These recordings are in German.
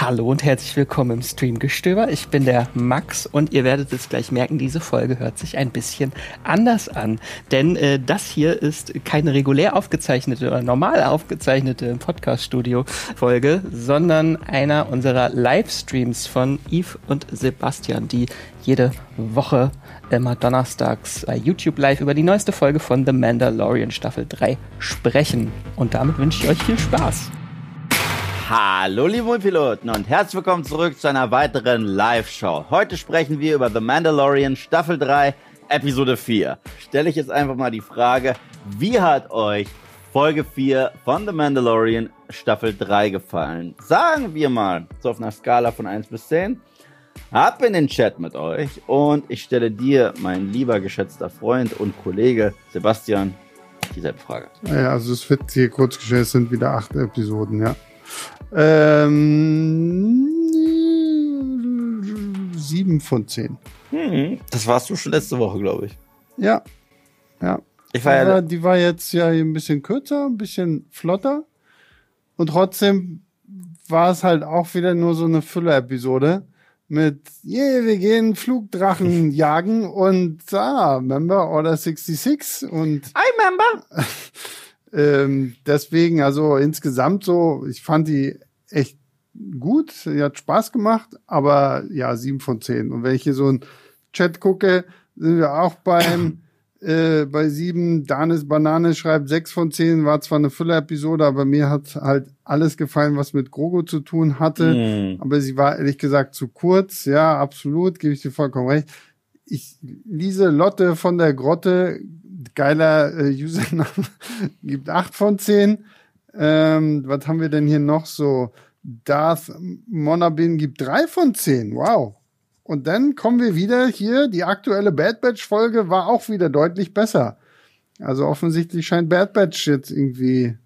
Hallo und herzlich willkommen im Streamgestöber. Ich bin der Max und ihr werdet es gleich merken, diese Folge hört sich ein bisschen anders an. Denn äh, das hier ist keine regulär aufgezeichnete oder normal aufgezeichnete Podcast-Studio-Folge, sondern einer unserer Livestreams von Yves und Sebastian, die jede Woche immer donnerstags bei YouTube Live über die neueste Folge von The Mandalorian Staffel 3 sprechen. Und damit wünsche ich euch viel Spaß. Hallo liebe Piloten und herzlich willkommen zurück zu einer weiteren Live-Show. Heute sprechen wir über The Mandalorian Staffel 3, Episode 4. Stelle ich jetzt einfach mal die Frage, wie hat euch Folge 4 von The Mandalorian Staffel 3 gefallen? Sagen wir mal, so auf einer Skala von 1 bis 10. Ab in den Chat mit euch und ich stelle dir, mein lieber geschätzter Freund und Kollege Sebastian, dieselbe Frage. Ja, also es wird hier kurz gestellt, es sind wieder acht Episoden, ja. Ähm, sieben von zehn. Hm, das warst du schon letzte Woche, glaube ich. Ja, ja. Ich war die, ja war, die war jetzt ja ein bisschen kürzer, ein bisschen flotter. Und trotzdem war es halt auch wieder nur so eine Füller-Episode mit, yeah, wir gehen Flugdrachen jagen und ah, Member Order 66 und I member. ähm, deswegen, also insgesamt so, ich fand die echt gut, sie hat Spaß gemacht, aber ja, sieben von zehn. Und wenn ich hier so einen Chat gucke, sind wir auch beim äh, bei sieben. Danis Banane schreibt sechs von zehn, war zwar eine Füller-Episode, aber mir hat halt alles gefallen, was mit Grogo zu tun hatte. Hm. Aber sie war ehrlich gesagt zu kurz. Ja, absolut, gebe ich dir vollkommen recht. Ich lese Lotte von der Grotte, geiler äh, Username, gibt acht von zehn. Ähm, was haben wir denn hier noch so? Darth Monabin gibt drei von zehn. Wow. Und dann kommen wir wieder hier. Die aktuelle Bad Batch Folge war auch wieder deutlich besser. Also offensichtlich scheint Bad Batch jetzt irgendwie.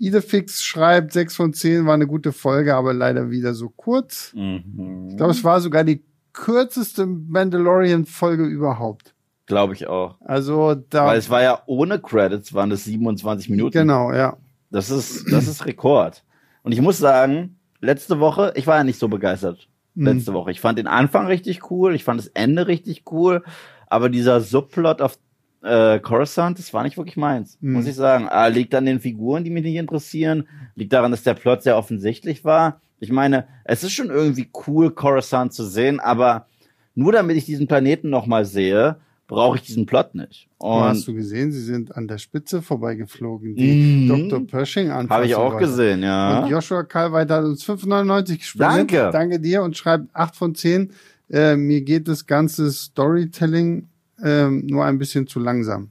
Idefix schreibt, sechs von zehn war eine gute Folge, aber leider wieder so kurz. Mhm. Ich glaube, es war sogar die kürzeste Mandalorian-Folge überhaupt. Glaube ich auch. Also da. Weil es war ja ohne Credits, waren es 27 Minuten. Genau, ja. Das ist, das ist Rekord. Und ich muss sagen, letzte Woche, ich war ja nicht so begeistert. Mhm. Letzte Woche. Ich fand den Anfang richtig cool, ich fand das Ende richtig cool, aber dieser Subplot auf äh, Coruscant, das war nicht wirklich meins, Mhm. muss ich sagen. Ah, liegt an den Figuren, die mich nicht interessieren, liegt daran, dass der Plot sehr offensichtlich war. Ich meine, es ist schon irgendwie cool, Coruscant zu sehen, aber nur damit ich diesen Planeten nochmal sehe, brauche ich diesen Plot nicht. Und hast du gesehen, sie sind an der Spitze vorbeigeflogen, die Mhm. Dr. Pershing anfassen habe ich auch wollte. gesehen, ja. Und Joshua Kalweit hat uns 5,99 gespendet. Danke. Danke dir und schreibt 8 von 10. Äh, mir geht das ganze Storytelling ähm, nur ein bisschen zu langsam.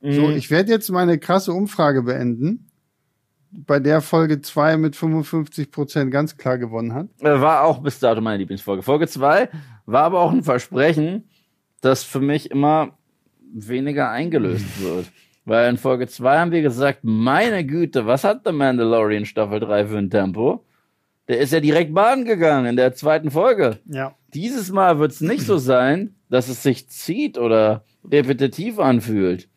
So, Mhm. ich werde jetzt meine krasse Umfrage beenden, bei der Folge 2 mit 55 Prozent ganz klar gewonnen hat. Äh, War auch bis dato meine Lieblingsfolge. Folge 2 war aber auch ein Versprechen, das für mich immer weniger eingelöst wird. Weil in Folge 2 haben wir gesagt, meine Güte, was hat The Mandalorian Staffel 3 für ein Tempo? Der ist ja direkt baden gegangen in der zweiten Folge. Ja. Dieses Mal wird es nicht so sein, dass es sich zieht oder repetitiv anfühlt.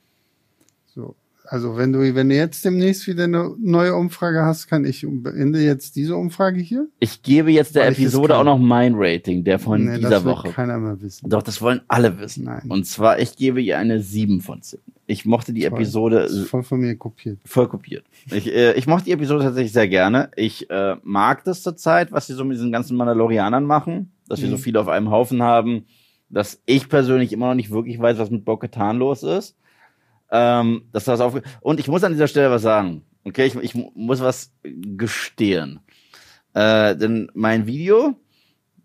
So. Also wenn du, wenn du jetzt demnächst wieder eine neue Umfrage hast, kann ich beende jetzt diese Umfrage hier. Ich gebe jetzt der Weil das Episode auch noch mein Rating, der von Nee, dieser das Woche. keiner mehr wissen. Doch, das wollen alle wissen. Nein. Und zwar, ich gebe ihr eine 7 von 10. Ich mochte die Toll. Episode Das ist voll von mir kopiert. voll kopiert. Ich, äh, ich mochte die Episode tatsächlich sehr gerne. Ich äh, mag das zurzeit, was sie so mit diesen ganzen Mandalorianern machen, dass wir so Mhm. viele auf einem Haufen haben, dass ich persönlich immer noch nicht wirklich weiß, was mit Bo-Katan los ist. Ähm, das auf und ich muss an dieser Stelle was sagen. Okay, ich, ich mu- muss was gestehen. Äh, denn mein Video,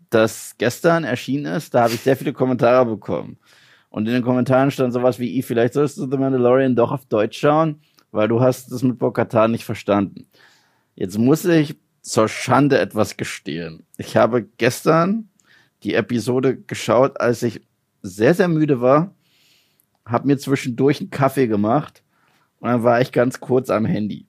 das gestern erschienen ist, da habe ich sehr viele Kommentare bekommen. Und in den Kommentaren stand sowas wie, "I, vielleicht sollst du The Mandalorian doch auf Deutsch schauen, weil du hast das mit Bo-Katan nicht verstanden. Jetzt muss ich zur Schande etwas gestehen. Ich habe gestern die Episode geschaut, als ich sehr, sehr müde war, habe mir zwischendurch einen Kaffee gemacht und dann war ich ganz kurz am Handy.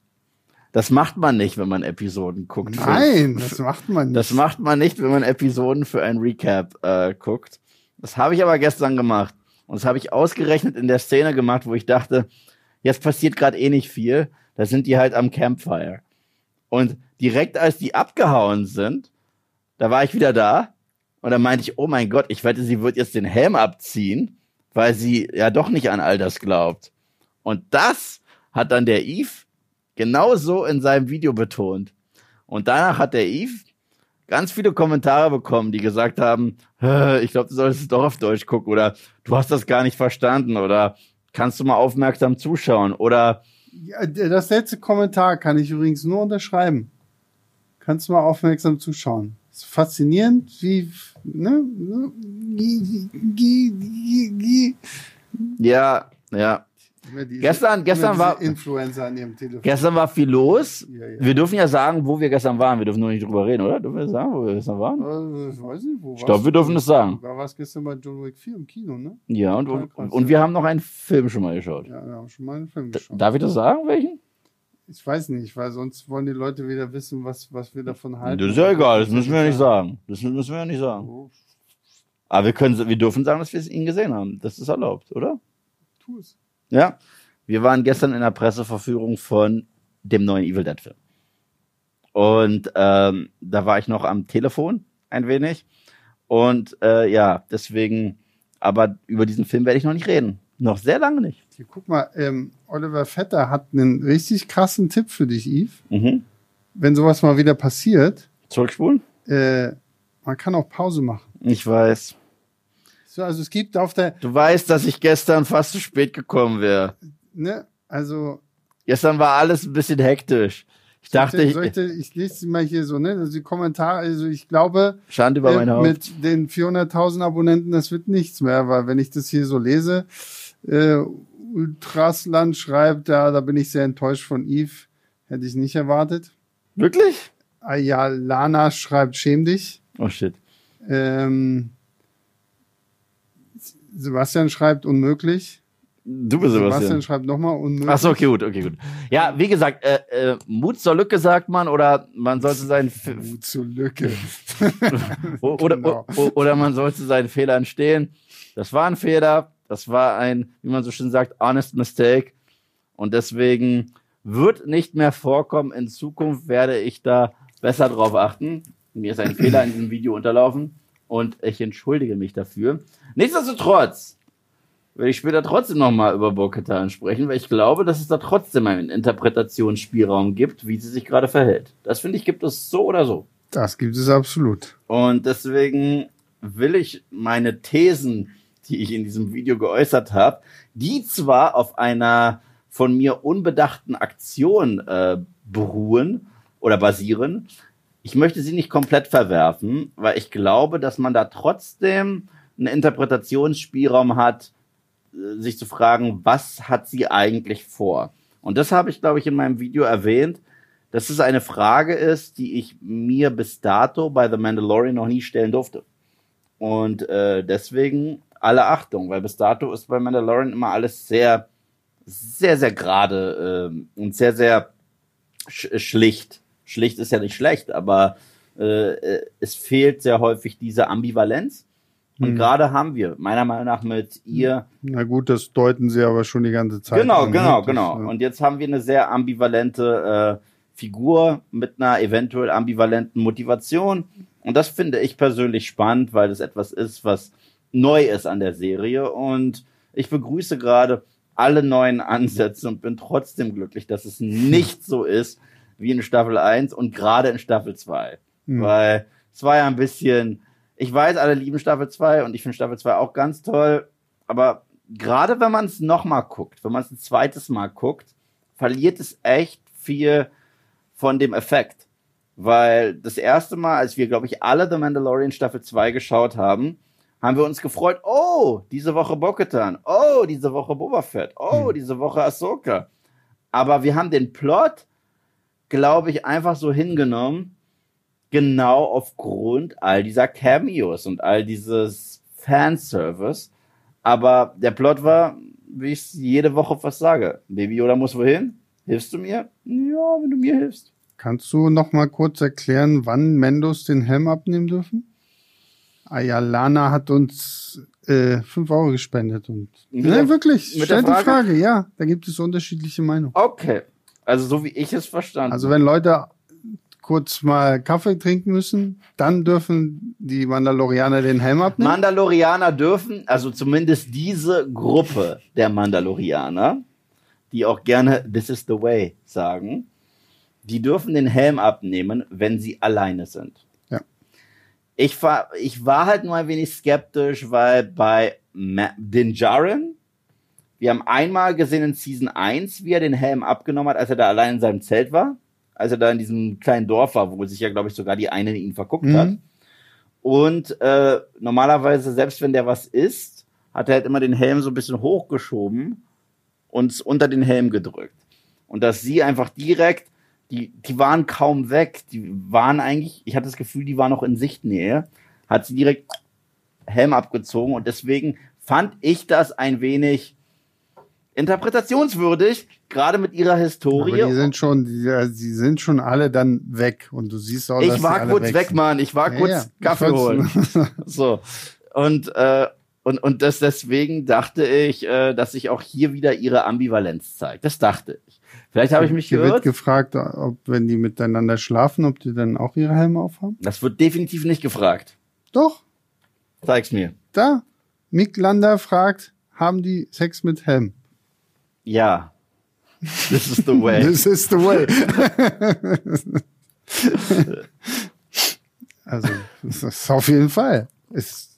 Das macht man nicht, wenn man Episoden guckt. für- Nein, das macht man nicht. das macht man nicht, wenn man Episoden für ein Recap äh, guckt. Das habe ich aber gestern gemacht. Und das habe ich ausgerechnet in der Szene gemacht, wo ich dachte, jetzt passiert gerade eh nicht viel. Da sind die halt am Campfire. Und direkt als die abgehauen sind, da war ich wieder da und dann meinte ich, oh mein Gott, ich wette, sie wird jetzt den Helm abziehen, weil sie ja doch nicht an all das glaubt. Und das hat dann der Eve genauso in seinem Video betont. Und danach hat der Eve ganz viele Kommentare bekommen, die gesagt haben, "Hä, ich glaube, du solltest es doch auf Deutsch gucken oder du hast das gar nicht verstanden oder kannst du mal aufmerksam zuschauen oder Ja, das letzte Kommentar kann ich übrigens nur unterschreiben. Kannst du mal aufmerksam zuschauen. Faszinierend, wie, ne? Gi- ja, ja. Diese- Gestern- gestern war- Influencer an ihrem Telefon. Gestern war viel los. Ja, ja. Wir dürfen ja sagen, wo wir gestern waren. Wir dürfen nur nicht drüber reden, oder? Dürfen wir sagen, wo wir gestern waren? Äh, ich weiß nicht, wo Ich glaube, wir dürfen es sagen. Da war es gestern bei John Wick 4 im Kino, ne? Ja, und, und, und wir haben noch einen Film schon mal geschaut. Ja, wir haben schon mal einen Film geschaut. Darf ich das sagen, welchen? Ich weiß nicht, weil sonst wollen die Leute wieder wissen, was, was wir davon halten. Das ist ja egal, das müssen wir nicht sagen. Das müssen wir ja nicht sagen. Aber wir können, wir dürfen sagen, dass wir ihn gesehen haben. Das ist erlaubt, oder? tu es. Ja. Wir waren gestern in der Presseverführung von dem neuen Evil Dead Film. Und ähm, da war ich noch am Telefon ein wenig. Und äh, ja, deswegen, aber über diesen Film werde ich noch nicht reden. Noch sehr lange nicht. Hier, guck mal, ähm, Oliver Vetter hat einen richtig krassen Tipp für dich, Yves. Mhm. Wenn sowas mal wieder passiert, Zurückspulen? äh, man kann auch Pause machen. Ich weiß. So, also es gibt auf der, Du weißt, dass ich gestern fast zu spät gekommen wäre. ne, also Gestern war alles ein bisschen hektisch. Ich dachte, ich, soll ich, ich lese sie mal hier so, ne, also die Kommentare, also ich glaube, Schande über äh, mein Haupt. mit den 400.000 Abonnenten, das wird nichts mehr, weil wenn ich das hier so lese, äh, Ultrasland schreibt, ja, da bin ich sehr enttäuscht von Yves, hätte ich nicht erwartet. Wirklich? Ayalana schreibt, schäm dich. Oh shit. Ähm, Sebastian schreibt, unmöglich. Du bist Sebastian Sebastian. schreibt nochmal, unmöglich. Ach so, okay, gut, okay, gut. Ja, wie gesagt, äh, äh, Mut zur Lücke sagt man oder man sollte seinen F Mut zur Lücke. oder, Genau. oder man sollte seinen Fehlern stehen. Das war ein Fehler, das war ein, wie man so schön sagt, honest mistake und deswegen wird nicht mehr vorkommen. In Zukunft werde ich da besser drauf achten. Mir ist ein Fehler in diesem Video unterlaufen und ich entschuldige mich dafür. Nichtsdestotrotz werde ich später trotzdem nochmal über Bo-Katan sprechen, weil ich glaube, dass es da trotzdem einen Interpretationsspielraum gibt, wie sie sich gerade verhält. Das finde ich, gibt es so oder so. Das gibt es absolut. Und deswegen will ich meine Thesen, die ich in diesem Video geäußert habe, die zwar auf einer von mir unbedachten Aktion äh, beruhen oder basieren, ich möchte sie nicht komplett verwerfen, weil ich glaube, dass man da trotzdem einen Interpretationsspielraum hat, äh, sich zu fragen, was hat sie eigentlich vor? Und das habe ich, glaube ich, in meinem Video erwähnt, dass es eine Frage ist, die ich mir bis dato bei The Mandalorian noch nie stellen durfte. Und äh, deswegen alle Achtung, weil bis dato ist bei Mandalorian immer alles sehr, sehr, sehr gerade ähm, und sehr, sehr sch schlicht. Schlicht ist ja nicht schlecht, aber äh, äh, es fehlt sehr häufig diese Ambivalenz. Und Mhm. gerade haben wir, meiner Meinung nach, mit ihr Na gut, das deuten sie aber schon die ganze Zeit. Genau, an, genau, genau. Das, äh, Und jetzt haben wir eine sehr ambivalente äh, Figur mit einer eventuell ambivalenten Motivation. Und das finde ich persönlich spannend, weil das etwas ist, was neu ist an der Serie. Und ich begrüße gerade alle neuen Ansätze und bin trotzdem glücklich, dass es nicht so ist wie in Staffel 1 und gerade in Staffel 2. Hm. Weil es war ja ein bisschen, ich weiß, alle lieben Staffel 2 und ich finde Staffel 2 auch ganz toll, aber gerade wenn man es nochmal guckt, wenn man es ein zweites Mal guckt, verliert es echt viel von dem Effekt. Weil das erste Mal, als wir, glaube ich, alle The Mandalorian Staffel 2 geschaut haben, haben wir uns gefreut, oh, diese Woche Bo-Katan, oh, diese Woche Boba Fett, oh, Hm. diese Woche Ahsoka. Aber wir haben den Plot, glaube ich, einfach so hingenommen, genau aufgrund all dieser Cameos und all dieses Fanservice. Aber der Plot war, wie ich jede Woche fast sage, Baby Yoda muss wohin? Hilfst du mir? Ja, wenn du mir hilfst. Kannst du noch mal kurz erklären, wann Mendos den Helm abnehmen dürfen? Ayalana hat uns äh, 5 Euro gespendet und der- wirklich, mit stell der die Frage? Frage, ja, da gibt es unterschiedliche Meinungen. Okay. Also so wie ich es verstanden Also wenn Leute kurz mal Kaffee trinken müssen, dann dürfen die Mandalorianer den Helm abnehmen. Mandalorianer dürfen, also zumindest diese Gruppe der Mandalorianer, die auch gerne This is the way sagen, die dürfen den Helm abnehmen, wenn sie alleine sind. Ich war, ich war halt nur ein wenig skeptisch, weil bei Ma Din Djarin, wir haben einmal gesehen in Season 1, wie er den Helm abgenommen hat, als er da allein in seinem Zelt war. Als er da in diesem kleinen Dorf war, wo sich ja, glaube ich, sogar die eine in ihn verguckt Mhm. hat. Und äh, normalerweise, selbst wenn der was isst, hat er halt immer den Helm so ein bisschen hochgeschoben und unter den Helm gedrückt. Und dass sie einfach direkt, die, die waren kaum weg, die waren eigentlich, ich hatte das Gefühl, die waren noch in Sichtnähe, hat sie direkt Helm abgezogen und deswegen fand ich das ein wenig interpretationswürdig, gerade mit ihrer Aber Historie. die sind schon, die, die sind schon alle dann weg und du siehst auch, dass ich war kurz weg, sind. Mann, ich war Ja, kurz ja. Kaffee Ich holen. So. Und, äh, und, und das deswegen dachte ich, äh, dass sich auch hier wieder ihre Ambivalenz zeigt. Das dachte ich. Vielleicht habe ich mich Hier wird gefragt, ob wenn die miteinander schlafen, ob die dann auch ihre Helme aufhaben. Das wird definitiv nicht gefragt. Doch, Zeig's mir. da. Mick Lander fragt, haben die Sex mit Helm? Ja. This is the way. This is the way. also, das ist auf jeden Fall. Ist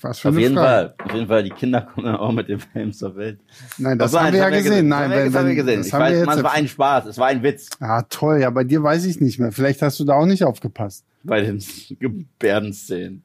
was für Auf eine jeden Frage. Fall. Auf jeden Fall. Die Kinder kommen dann auch mit dem Film zur Welt. Nein, das Also, haben wir ja gesehen. Nein, das haben wir, das gesehen. das Ich haben wir weiß, jetzt. man, es war ein Spaß. Es war ein Witz ah, toll. Ja, bei dir weiß ich nicht mehr. Vielleicht hast du da auch nicht aufgepasst. bei den Gebärdenszenen.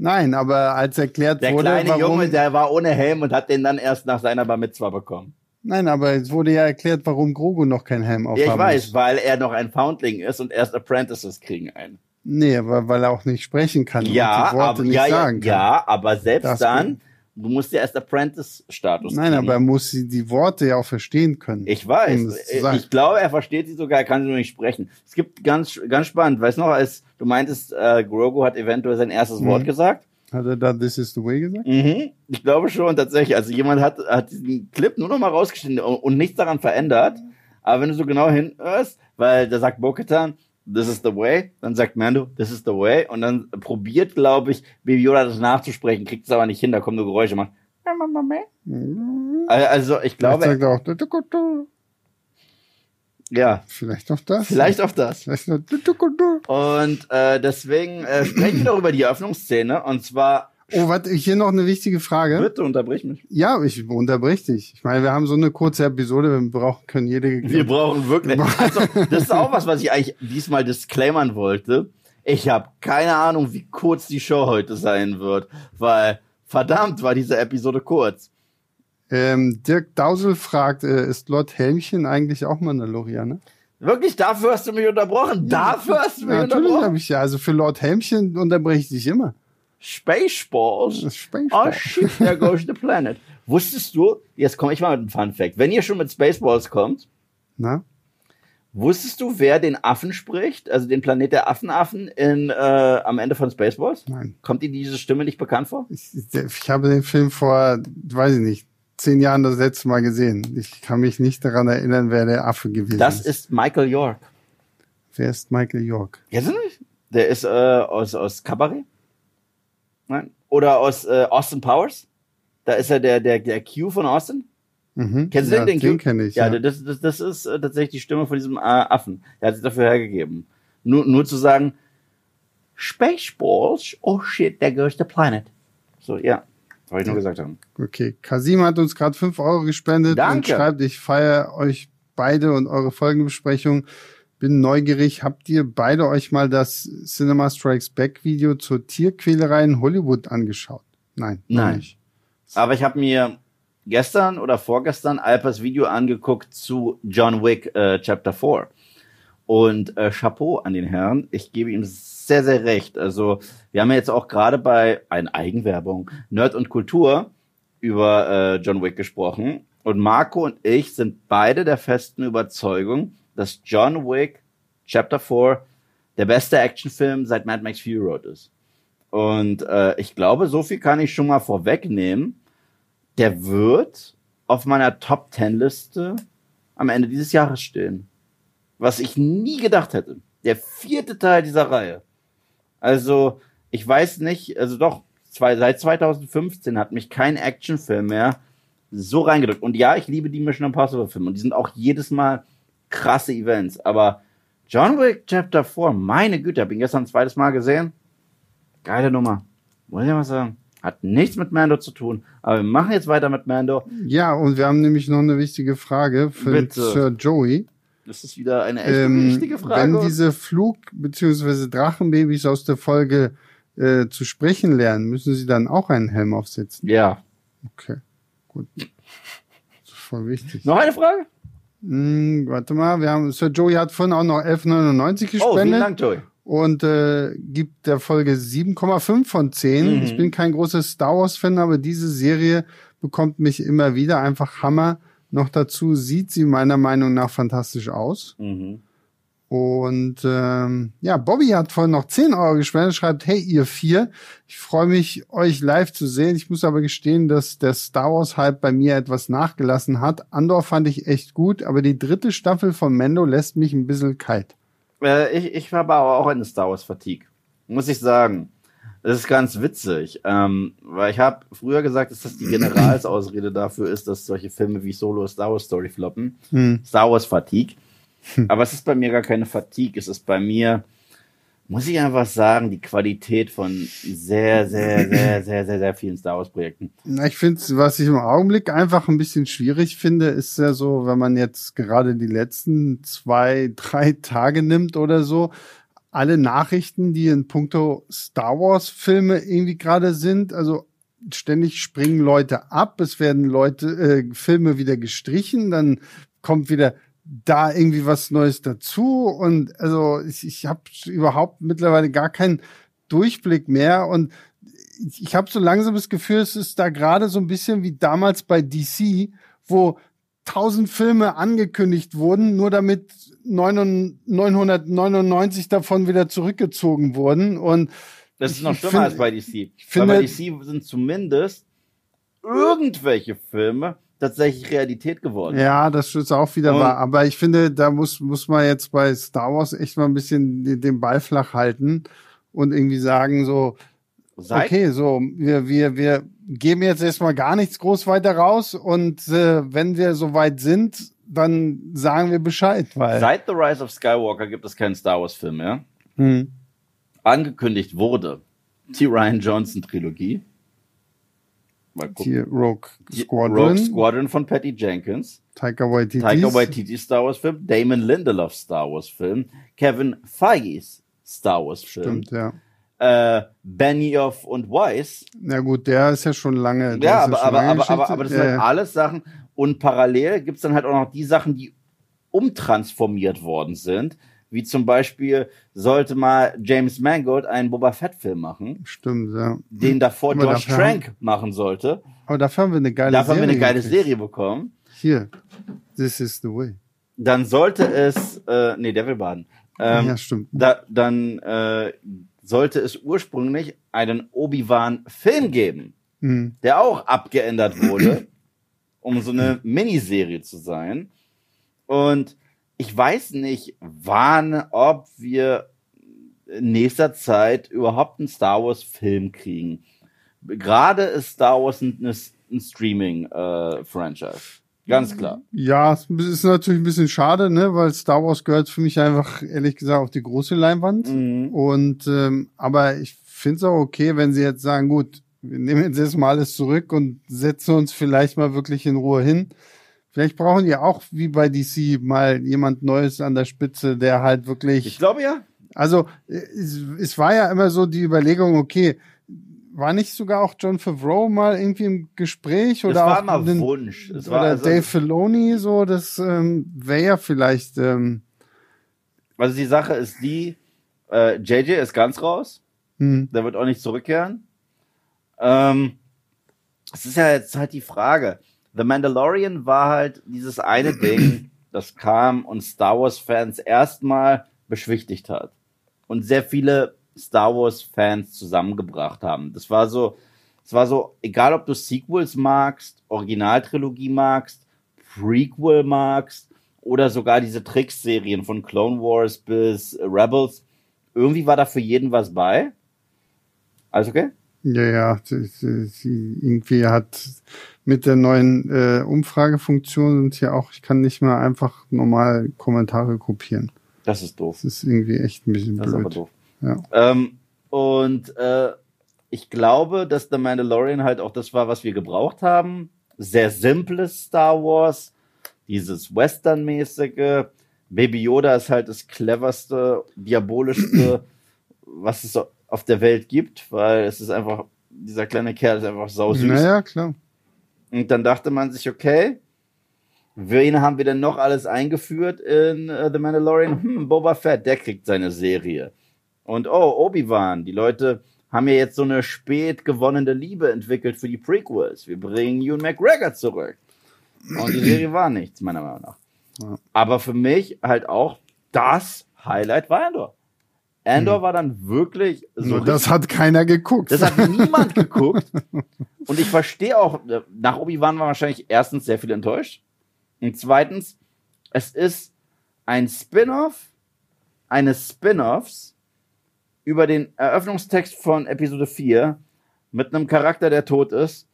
Nein, aber als erklärt Der wurde, kleine warum, Junge, der war ohne Helm und hat den dann erst nach seiner Bar Mitzwa bekommen. Nein, aber es wurde ja erklärt, warum Grogu noch keinen Helm aufhaben Ja, ich weiß, muss. weil er noch ein Foundling ist und erst Apprentices kriegen einen. Nee, aber weil er auch nicht sprechen kann Ja, und die Worte aber, nicht ja, sagen kann. ja, aber selbst Das dann, du musst ja erst Apprentice-Status Nein, kriegen. aber er muss sie die Worte ja auch verstehen können. Ich weiß. um. Ich glaube, er versteht sie sogar, er kann sie nur nicht sprechen. Es gibt ganz, ganz spannend. Weißt du noch, als du meintest, äh, Grogu hat eventuell sein erstes Mhm. Wort gesagt? Hat er da This is the way gesagt? Mhm. Ich glaube schon tatsächlich. Also jemand hat, hat diesen Clip nur noch mal rausgeschnitten und, und nichts daran verändert. Aber wenn du so genau hinhörst, weil da sagt Bo-Katan, this is the way, dann sagt Mando, this is the way und dann probiert, glaube ich, Baby Yoda das nachzusprechen, kriegt es aber nicht hin, da kommen nur Geräusche, macht also ich Vielleicht glaube, sagt er auch, "Du, du, du, du." ja, vielleicht auch das. vielleicht auch das. Vielleicht "Du, du, du, du." Und äh, deswegen äh, sprechen wir doch über die Eröffnungsszene. Und zwar, Oh, warte, hier noch eine wichtige Frage. bitte unterbrich mich. Ja, ich unterbrich dich. Ich meine, wir haben so eine kurze Episode, wir brauchen, können jede. Wir brauchen wirklich. Also, das ist auch was, was ich eigentlich diesmal disclaimern wollte. Ich habe keine Ahnung, wie kurz die Show heute sein wird, weil verdammt war diese Episode kurz. Ähm, Dirk Dausel fragt, äh, ist Lord Helmchen eigentlich auch Mandalorianer? Wirklich, dafür hast du mich unterbrochen. Dafür hast du mich Ja, natürlich unterbrochen. habe ich ja. Also für Lord Helmchen unterbreche ich dich immer. Spaceballs. Das ist Space Oh shit, there goes the planet. Wusstest du, jetzt komme ich mal mit einem Fun Fact. Wenn ihr schon mit Spaceballs kommt, Na? wusstest du, wer den Affen spricht? Also den Planet der Affenaffen in, äh, am Ende von Spaceballs? Nein. Kommt dir diese Stimme nicht bekannt vor? Ich, ich habe den Film vor, weiß ich nicht, zehn Jahren das letzte Mal gesehen. Ich kann mich nicht daran erinnern, wer der Affe gewesen Das ist. ist Michael York. Wer ist Michael York? Kennst du nicht? Der ist äh, aus, aus Cabaret. Nein? Oder aus äh, Austin Powers. Da ist er der, der, der Q von Austin. Mhm. Kennst du ja, den? Den Q? kenne ich. Ja, Ja, Das, das, das ist äh, tatsächlich die Stimme von diesem äh, Affen. Der hat sich dafür hergegeben. Nur, nur zu sagen, Spaceballs, oh shit, there goes the planet. So, ja. Wollte ich nur gesagt haben. Okay. Kasim hat uns gerade fünf Euro gespendet und Danke. schreibt, ich feiere euch beide und eure Folgenbesprechung. Bin neugierig. Habt ihr beide euch mal das Cinema Strikes Back Video zur Tierquälerei in Hollywood angeschaut? Nein. Nein. Nicht. Aber ich habe mir gestern oder vorgestern Alpers Video angeguckt zu John Wick äh, Chapter 4. Und äh, Chapeau an den Herrn. Ich gebe ihm sehr, sehr recht. Also wir haben ja jetzt auch gerade bei einer Eigenwerbung Nerd und Kultur über äh, John Wick gesprochen. Und Marco und ich sind beide der festen Überzeugung, dass John Wick Chapter 4 der beste Actionfilm seit Mad Max Fury Road ist. Und äh, ich glaube, so viel kann ich schon mal vorwegnehmen. Der wird auf meiner Top 10 Liste am Ende dieses Jahres stehen. Was ich nie gedacht hätte. der vierte Teil dieser Reihe. Also, ich weiß nicht, also doch, zwei, seit 2015 hat mich kein Actionfilm mehr so reingedrückt. Und ja, ich liebe die Mission Impossible Filme und die sind auch jedes Mal krasse Events. Aber John Wick Chapter 4, meine Güte, hab ihn gestern ein zweites Mal gesehen. Geile Nummer. Muss ich mal sagen. Hat nichts mit Mando zu tun. Aber wir machen jetzt weiter mit Mando. Ja, und wir haben nämlich noch eine wichtige Frage für Bitte. Sir Joey. Das ist wieder eine echt Ähm, wichtige Frage. wenn diese Flug- bzw. Drachenbabys aus der Folge äh, zu sprechen lernen, müssen sie dann auch einen Helm aufsetzen? ja. Okay, gut. Das ist voll wichtig. Noch eine Frage? Hm, warte mal, wir haben Sir Joey hat vorhin auch noch 11,99 Oh, vielen gespendet Dank, Joey. und äh, gibt der Folge 7,5 von 10. Mhm. Ich bin kein großer Star Wars-Fan, aber diese Serie bekommt mich immer wieder einfach Hammer. Noch dazu sieht sie meiner Meinung nach fantastisch aus. Mhm. Und ähm, ja, Bobby hat vorhin noch 10 Euro gespendet, schreibt, hey ihr vier, ich freue mich, euch live zu sehen. Ich muss aber gestehen, dass der Star Wars-Hype bei mir etwas nachgelassen hat. Andor fand ich echt gut, aber die dritte Staffel von Mando lässt mich ein bisschen kalt. Äh, ich, ich habe aber auch eine Star Wars Fatigue. Muss ich sagen. Das ist ganz witzig. Ähm, weil ich habe früher gesagt, dass das die Generalsausrede dafür ist, dass solche Filme wie Solo Star Wars Story floppen. Hm. Star Wars Fatigue. Aber es ist bei mir gar keine Fatigue. Es ist bei mir, muss ich einfach sagen, die Qualität von sehr, sehr, sehr, sehr, sehr, sehr vielen Star Wars Projekten. Na, ich finde, was ich im Augenblick einfach ein bisschen schwierig finde, ist ja so, wenn man jetzt gerade die letzten zwei, drei Tage nimmt oder so, alle Nachrichten, die in puncto Star Wars Filme irgendwie gerade sind, also ständig springen Leute ab, es werden Leute, äh, Filme wieder gestrichen, dann kommt wieder da irgendwie was Neues dazu? Und also ich, ich habe überhaupt mittlerweile gar keinen Durchblick mehr. Und ich, ich habe so langsam das Gefühl, es ist da gerade so ein bisschen wie damals bei DC, wo tausend Filme angekündigt wurden, nur damit 999 davon wieder zurückgezogen wurden. Und Das ist Ich- noch ich schlimmer finde- als bei DC. finde- Weil bei DC sind zumindest irgendwelche Filme tatsächlich Realität geworden. Ja, das ist auch wieder Und- wahr. Aber ich finde, da muss, muss man jetzt bei Star Wars echt mal ein bisschen den, Ball flach halten und irgendwie sagen so, Seit, okay, so, wir, wir, wir geben jetzt erstmal gar nichts groß weiter raus und äh, wenn wir soweit sind, dann sagen wir Bescheid, weil. seit The Rise of Skywalker gibt es keinen Star Wars Film mehr. Hm. Angekündigt wurde die Ryan Johnson Trilogie. Mal gucken. Hier Rogue Squadron, Rogue Squadron von Patty Jenkins. Taika Waititi. Taika Waititi Star Wars Film. Damon Lindelof Star Wars Film. Kevin Feige's Star Wars Film. Stimmt, ja. Äh, Benioff und Weiss Na gut, der ist ja schon lange. Ja, aber, aber, lange aber, aber, aber das sind Ja, halt ja. alles Sachen. Und parallel gibt's dann halt auch noch die Sachen, die umtransformiert worden sind. Wie zum Beispiel sollte mal James Mangold einen Boba Fett-Film machen, Stimmt, ja. den davor Aber George Trank machen sollte. Aber dafür haben wir eine geile Dafür haben Serie. wir eine geile gekriegt. Serie bekommen. Hier. This is the way. Dann sollte es, äh, nee, der will baden. Ähm, ja, stimmt. da, dann äh, sollte es ursprünglich einen Obi-Wan-Film geben. Hm. der auch abgeändert wurde, um so eine Miniserie zu sein. Und ich weiß nicht, wann, ob wir in nächster Zeit überhaupt einen Star Wars Film kriegen. Gerade ist Star Wars ein, ein Streaming-Franchise. Ganz klar. Ja, es ist natürlich ein bisschen schade, ne, weil Star Wars gehört für mich einfach, ehrlich gesagt, auf die große Leinwand. Mhm. Und ähm, aber ich finde es auch okay, wenn sie jetzt sagen, gut, wir nehmen jetzt erstmal alles zurück und setzen uns vielleicht mal wirklich in Ruhe hin. Vielleicht brauchen die auch wie bei DC mal jemand Neues an der Spitze, der halt wirklich. Ich glaube ja. Also es, es war ja immer so die Überlegung, okay, war nicht sogar auch John Favreau mal irgendwie im Gespräch Das oder war auch mal den- Wunsch. Das oder war also, Dave Filoni so, das ähm, wäre ja vielleicht ähm, also die Sache ist die, äh, JJ ist ganz raus. hm, Der wird auch nicht zurückkehren. Ähm, es ist ja jetzt halt die Frage. The Mandalorian war halt dieses eine Ding, das kam und Star Wars-Fans erstmal beschwichtigt hat. Und sehr viele Star Wars-Fans zusammengebracht haben. Das war so, es war so, egal ob du Sequels magst, Originaltrilogie magst, Prequel magst oder sogar diese Tricks-Serien von Clone Wars bis Rebels. Irgendwie war da für jeden was bei. Alles okay? Ja, ja, irgendwie hat mit der neuen äh, Umfragefunktion sind hier auch, ich kann nicht mehr einfach normal Kommentare kopieren. Das ist doof. Das ist irgendwie echt ein bisschen Das ist aber blöd. doof. Ja. Ähm, und äh, ich glaube, dass The Mandalorian halt auch das war, was wir gebraucht haben. Sehr simples Star Wars, dieses Western-mäßige. Baby Yoda ist halt das cleverste, diabolischste, was es auf der Welt gibt, weil es ist einfach, dieser kleine Kerl ist einfach sausüß. Naja, klar. Und dann dachte man sich, okay, wen haben wir denn noch alles eingeführt in äh, The Mandalorian? Hm, Boba Fett, der kriegt seine Serie. Und oh, Obi-Wan, die Leute haben ja jetzt so eine spät gewonnene Liebe entwickelt für die Prequels. Wir bringen Ewan McGregor zurück. Und die Serie war nichts, meiner Meinung nach. Ja. Aber für mich halt auch das Highlight war Andor. Andor Hm. war dann wirklich so Nur das hat keiner geguckt. das hat niemand geguckt. Und ich verstehe auch, äh, nach Obi-Wan war wahrscheinlich erstens sehr viel enttäuscht. Und zweitens, es ist ein Spin-off eines Spin-offs über den Eröffnungstext von Episode 4 mit einem Charakter, der tot ist.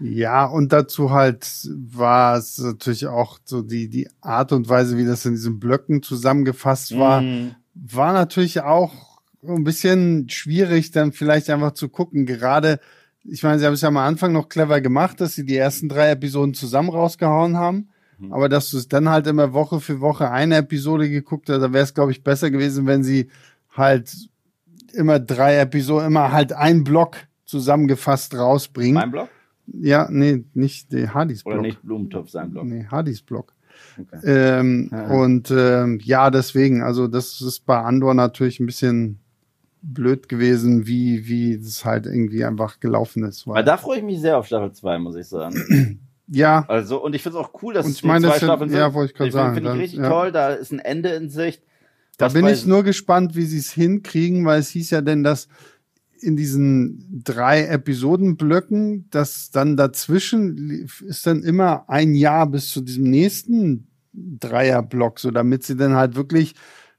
Ja, und dazu halt war es natürlich auch so die, die Art und Weise, wie das in diesen Blöcken zusammengefasst war, Mm, war natürlich auch ein bisschen schwierig, dann vielleicht einfach zu gucken. Gerade, ich meine, sie haben es ja am Anfang noch clever gemacht, dass sie die ersten drei Episoden zusammen rausgehauen haben. Mhm. Aber dass du es dann halt immer Woche für Woche eine Episode geguckt hast, da wäre es, glaube ich, besser gewesen, wenn sie halt immer drei Episoden, immer halt ein Block zusammengefasst rausbringen. Mein Blog? Ja, nee, nicht der Hardys Oder Block. nicht Blumentopf, sein Blog? Nee, Hardys Block. Okay. Ähm, Ja. Und ähm, ja, deswegen, also das ist bei Andor natürlich ein bisschen blöd gewesen, wie wie es halt irgendwie einfach gelaufen ist. Weil Weil, da freue ich mich sehr auf Staffel 2, muss ich sagen. ja, Also, und ich finde es auch cool, dass Und ich meine, zwei das sind- Staffeln ja, wollte ich gerade sagen, Finde ich richtig ja. toll, da ist ein Ende in Sicht. da Das bin ich nur gespannt, wie sie es hinkriegen, weil es hieß ja denn, dass in diesen drei Episodenblöcken, dass dann dazwischen ist dann immer ein Jahr bis zu diesem nächsten Dreierblock, so damit sie dann halt wirklich,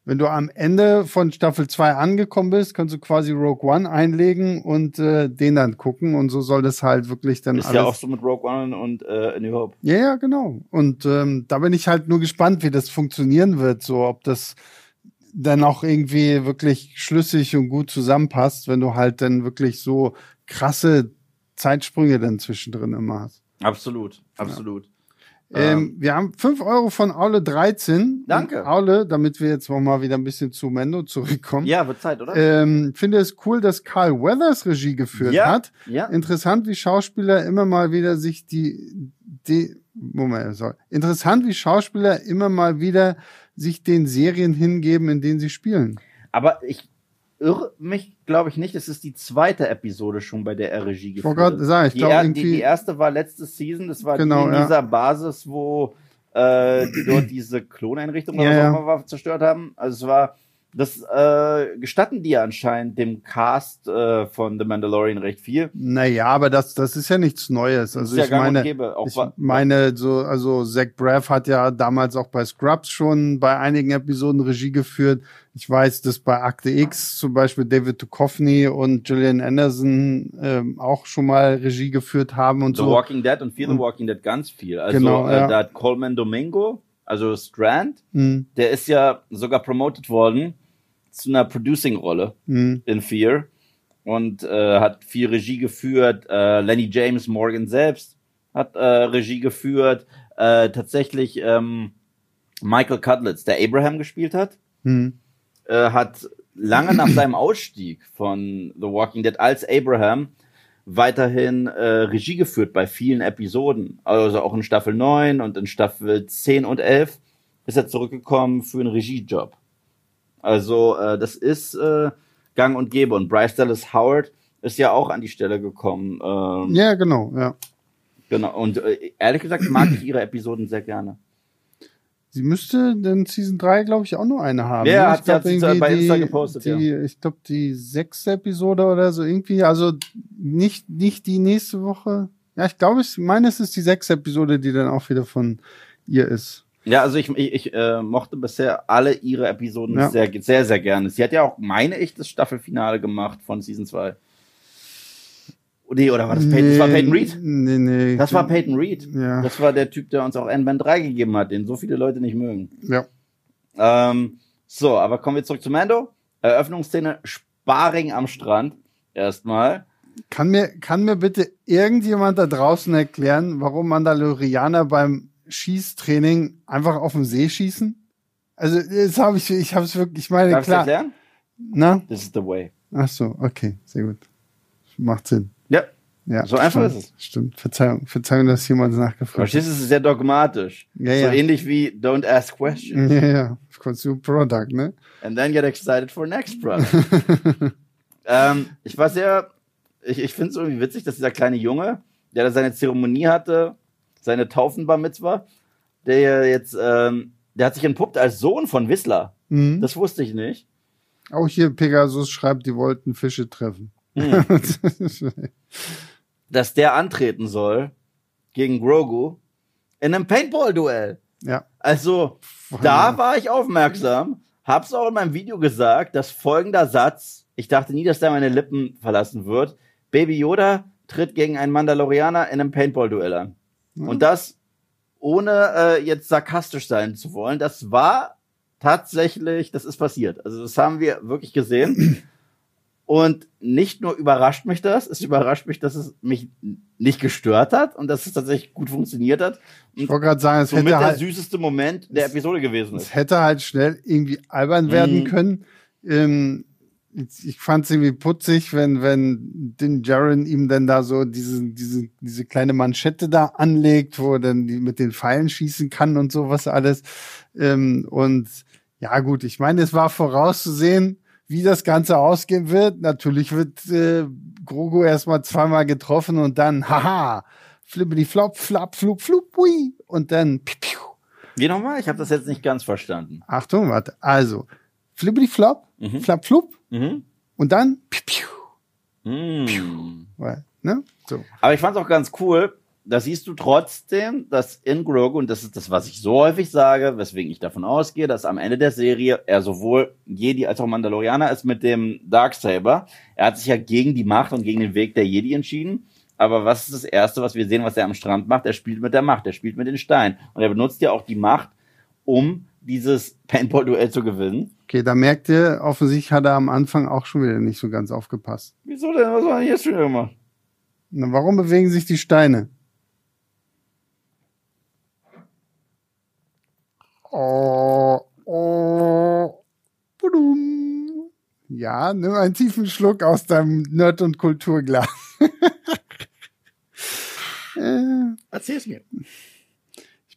wenn du am Ende von Staffel 2 angekommen bist, kannst du quasi Rogue One einlegen und äh, den dann gucken und so soll das halt wirklich dann Ist alles. ja auch so mit Rogue One und äh, A New Hope. Ja, ja, genau. Und ähm, da bin ich halt nur gespannt, wie das funktionieren wird, so ob das dann auch irgendwie wirklich schlüssig und gut zusammenpasst, wenn du halt dann wirklich so krasse Zeitsprünge dann zwischendrin immer hast. Absolut, absolut. Ähm, wir haben fünf Euro von Aule 13. Danke. Und Aule, damit wir jetzt noch mal wieder ein bisschen zu Mendo zurückkommen. Ja, wird Zeit, oder? Ähm, finde es cool, dass Carl Weathers Regie geführt Ja. hat. ja. Interessant, wie Schauspieler immer mal wieder sich die, die Moment, sorry. Interessant, wie Schauspieler immer mal wieder sich den Serien hingeben, in denen sie spielen. Aber ich irre mich, glaube ich, nicht. Es ist die zweite Episode schon, bei der er Regie geführt hat. sagen, ich Die, glaube er, die, die erste war letzte Season. Das war Genau, die in ja. dieser Basis, wo äh, die dort diese Kloneinrichtung oder Ja, was ja. auch immer war, zerstört haben. Also es war, das äh, gestatten die ja anscheinend dem Cast äh, von The Mandalorian recht viel. naja, aber das, das ist ja nichts Neues. Also ja ich meine, ich meine, so, also Zach Braff hat ja damals auch bei Scrubs schon bei einigen Episoden Regie geführt. Ich weiß, dass bei Akte X zum Beispiel David Duchovny und Gillian Anderson ähm, auch schon mal Regie geführt haben und The so. Walking Dead und the Und- Walking Dead ganz viel. Also Genau, äh, ja. da hat Coleman Domingo, also Strand, Hm, der ist ja sogar promoted worden zu einer Producing-Rolle hm, in Fear und äh, hat viel Regie geführt. Äh, Lenny James Morgan selbst hat äh, Regie geführt. Äh, tatsächlich ähm, Michael Cudlitz, der Abraham gespielt hat, hm. äh, hat lange nach seinem Ausstieg von The Walking Dead als Abraham weiterhin äh, Regie geführt bei vielen Episoden. Also auch in Staffel 9 und in Staffel 10 und 11 ist er zurückgekommen für einen Regiejob. Also äh, das ist äh, gang und gäbe. Und Bryce Dallas Howard ist ja auch an die Stelle gekommen. Ähm, Ja, genau, ja. Genau. Und äh, ehrlich gesagt mag ich ihre Episoden sehr gerne. Sie müsste denn Season 3, glaube ich, auch nur eine haben. Ja, ne? hat- ich glaub, hat sie bei Insta die, gepostet, die, Ich glaube, die sechste Episode oder so irgendwie. Also nicht, nicht die nächste Woche. Ja, ich glaube, ich meine, es ist die sechste Episode, die dann auch wieder von ihr ist. Ja, also ich, ich, ich äh, mochte bisher alle ihre Episoden Ja. sehr, sehr, sehr gerne. Sie hat ja auch, meine ich, das Staffelfinale gemacht von Season 2. Nee, oder war das Peyton? Das war Peyton Reed? Nee, nee. Das war Peyton Reed. Ja. Das war der Typ, der uns auch Ant-Man 3 gegeben hat, den so viele Leute nicht mögen. Ja. Ähm, so, aber kommen wir zurück zu Mando. Eröffnungsszene, Sparring am Strand. Erstmal. Kann mir, kann mir bitte irgendjemand da draußen erklären, warum Mandalorianer beim Schießtraining einfach auf dem See schießen? Also, das habe ich, ich habe es wirklich, ich meine, Darf klar. erklären? Na? This is the way. Ach so, okay, sehr gut. Macht Sinn. Ja. Ja, So einfach stimmt, ist es. Stimmt. Verzeihung, Verzeihung, dass jemand nachgefragt Verstehst du, es ist sehr dogmatisch. Ja, so ja. ähnlich wie Don't Ask Questions. hat. Ja, ja. Consume Product, ne? And then get excited for next product. ähm, ich war sehr, ich, ich finde es irgendwie witzig, dass dieser kleine Junge, der da seine Zeremonie hatte, seine Taufenbar Mitzwa, der jetzt, ähm, der hat sich entpuppt als Sohn von Whistler. Mhm. Das wusste ich nicht. Auch hier Pegasus schreibt, die wollten Fische treffen. Hm. Dass der antreten soll gegen Grogu in einem Paintball-Duell. ja. Also, da war ich aufmerksam, hab's auch in meinem Video gesagt, dass folgender Satz, ich dachte nie, dass der meine Lippen verlassen wird, Baby Yoda tritt gegen einen Mandalorianer in einem Paintball-Duell an. Und das, ohne äh, jetzt sarkastisch sein zu wollen, das war tatsächlich, das ist passiert. Also das haben wir wirklich gesehen. Und nicht nur überrascht mich das, es überrascht mich, dass es mich nicht gestört hat und dass es tatsächlich gut funktioniert hat. Ich wollte gerade sagen, es hätte der halt, süßeste Moment der Episode gewesen ist. es hätte halt schnell irgendwie albern werden Mhm. können. Ähm, ich fand es irgendwie putzig, wenn, wenn Din Djarin ihm dann da so diese, diese, diese kleine Manschette da anlegt, wo er dann die mit den Pfeilen schießen kann und sowas alles. Ähm, und ja, gut, ich meine, es war vorauszusehen, wie das Ganze ausgehen wird. Natürlich wird äh, Grogu erstmal zweimal getroffen und dann, haha, flippity flop, flap, flup, flup, hui, und dann, piu, piu. Wie nochmal? Ich habe das jetzt nicht ganz verstanden. Achtung, warte. Also, flippity flop, Mhm. flap, flup, Mhm. und dann, piu, piu. Mhm. Weil, ne? So. Aber ich fand es auch ganz cool, da siehst du trotzdem, dass in Grogu, und das ist das, was ich so häufig sage, weswegen ich davon ausgehe, dass am Ende der Serie er sowohl Jedi als auch Mandalorianer ist mit dem Darksaber. Er hat sich ja gegen die Macht und gegen den Weg der Jedi entschieden. Aber was ist das Erste, was wir sehen, was er am Strand macht? Er spielt mit der Macht, er spielt mit den Steinen. Und er benutzt ja auch die Macht, um dieses Paintball-Duell zu gewinnen. Okay, da merkt ihr, offensichtlich hat er am Anfang auch schon wieder nicht so ganz aufgepasst. Wieso denn? Was hat er jetzt schon wieder gemacht? Na, warum bewegen sich die Steine? Oh, oh, budum. Ja, nimm einen tiefen Schluck aus deinem Nerd- und Kulturglas. äh, Erzähl's mir.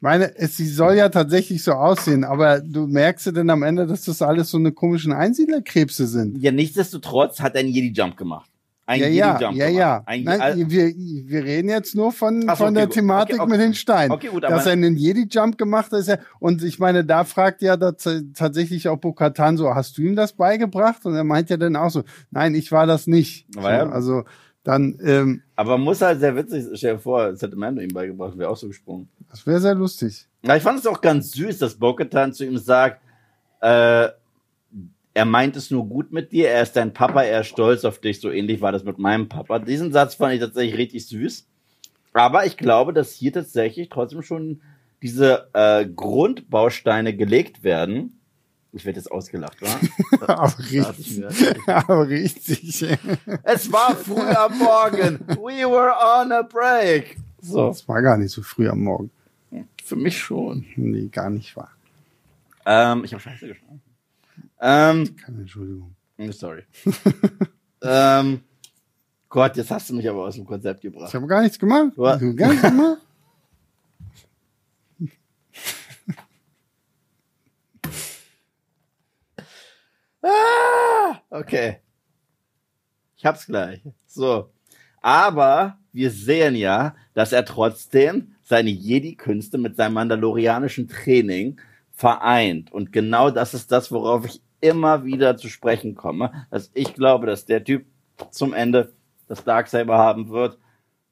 Ich meine, es sie soll ja tatsächlich so aussehen, aber du merkst ja dann am Ende, dass das alles so eine komischen Einsiedlerkrebse sind. Ja, nichtsdestotrotz hat er einen Jedi-Jump gemacht. Ein ja, ja, ja, gemacht. ja. Ein, Nein, wir, wir reden jetzt nur von, Ach von okay, der gut. Thematik Okay, okay. mit den Steinen. Okay, gut, Dass aber- er einen Jedi-Jump gemacht hat, ist ja, und ich meine, da fragt ja da t- tatsächlich auch Bo-Katan so, hast du ihm das beigebracht? Und er meint ja dann auch so, nein, ich war das nicht. So, also, dann, ähm, aber muss halt sehr witzig, stell dir vor, es hätte Mando ihm beigebracht, wäre auch so gesprungen. das wäre sehr lustig. Na, ich fand es auch ganz süß, dass Bo-Katan zu ihm sagt, äh, er meint es nur gut mit dir, er ist dein Papa, er ist stolz auf dich, so ähnlich war das mit meinem Papa. Diesen Satz fand ich tatsächlich richtig süß. Aber ich glaube, dass hier tatsächlich trotzdem schon diese äh, Grundbausteine gelegt werden. Ich werde jetzt ausgelacht, wa? aber ich richtig. aber richtig. Es war früh am Morgen. We were on a break. So, Das war gar nicht so früh am Morgen. für mich schon. Nee, gar nicht wahr. Ähm, ich habe Scheiße geschlagen. Ähm, Keine Entschuldigung. sorry. ähm, Gott, jetzt hast du mich aber aus dem Konzept Ich gebracht. habe gar nichts gemacht. Du gar nichts gemacht? Ah, okay. Ich hab's gleich. So. Aber wir sehen ja, dass er trotzdem seine Jedi-Künste mit seinem mandalorianischen Training vereint. Und genau das ist das, worauf ich immer wieder zu sprechen komme. Dass ich glaube, dass der Typ zum Ende das Darksaber haben wird.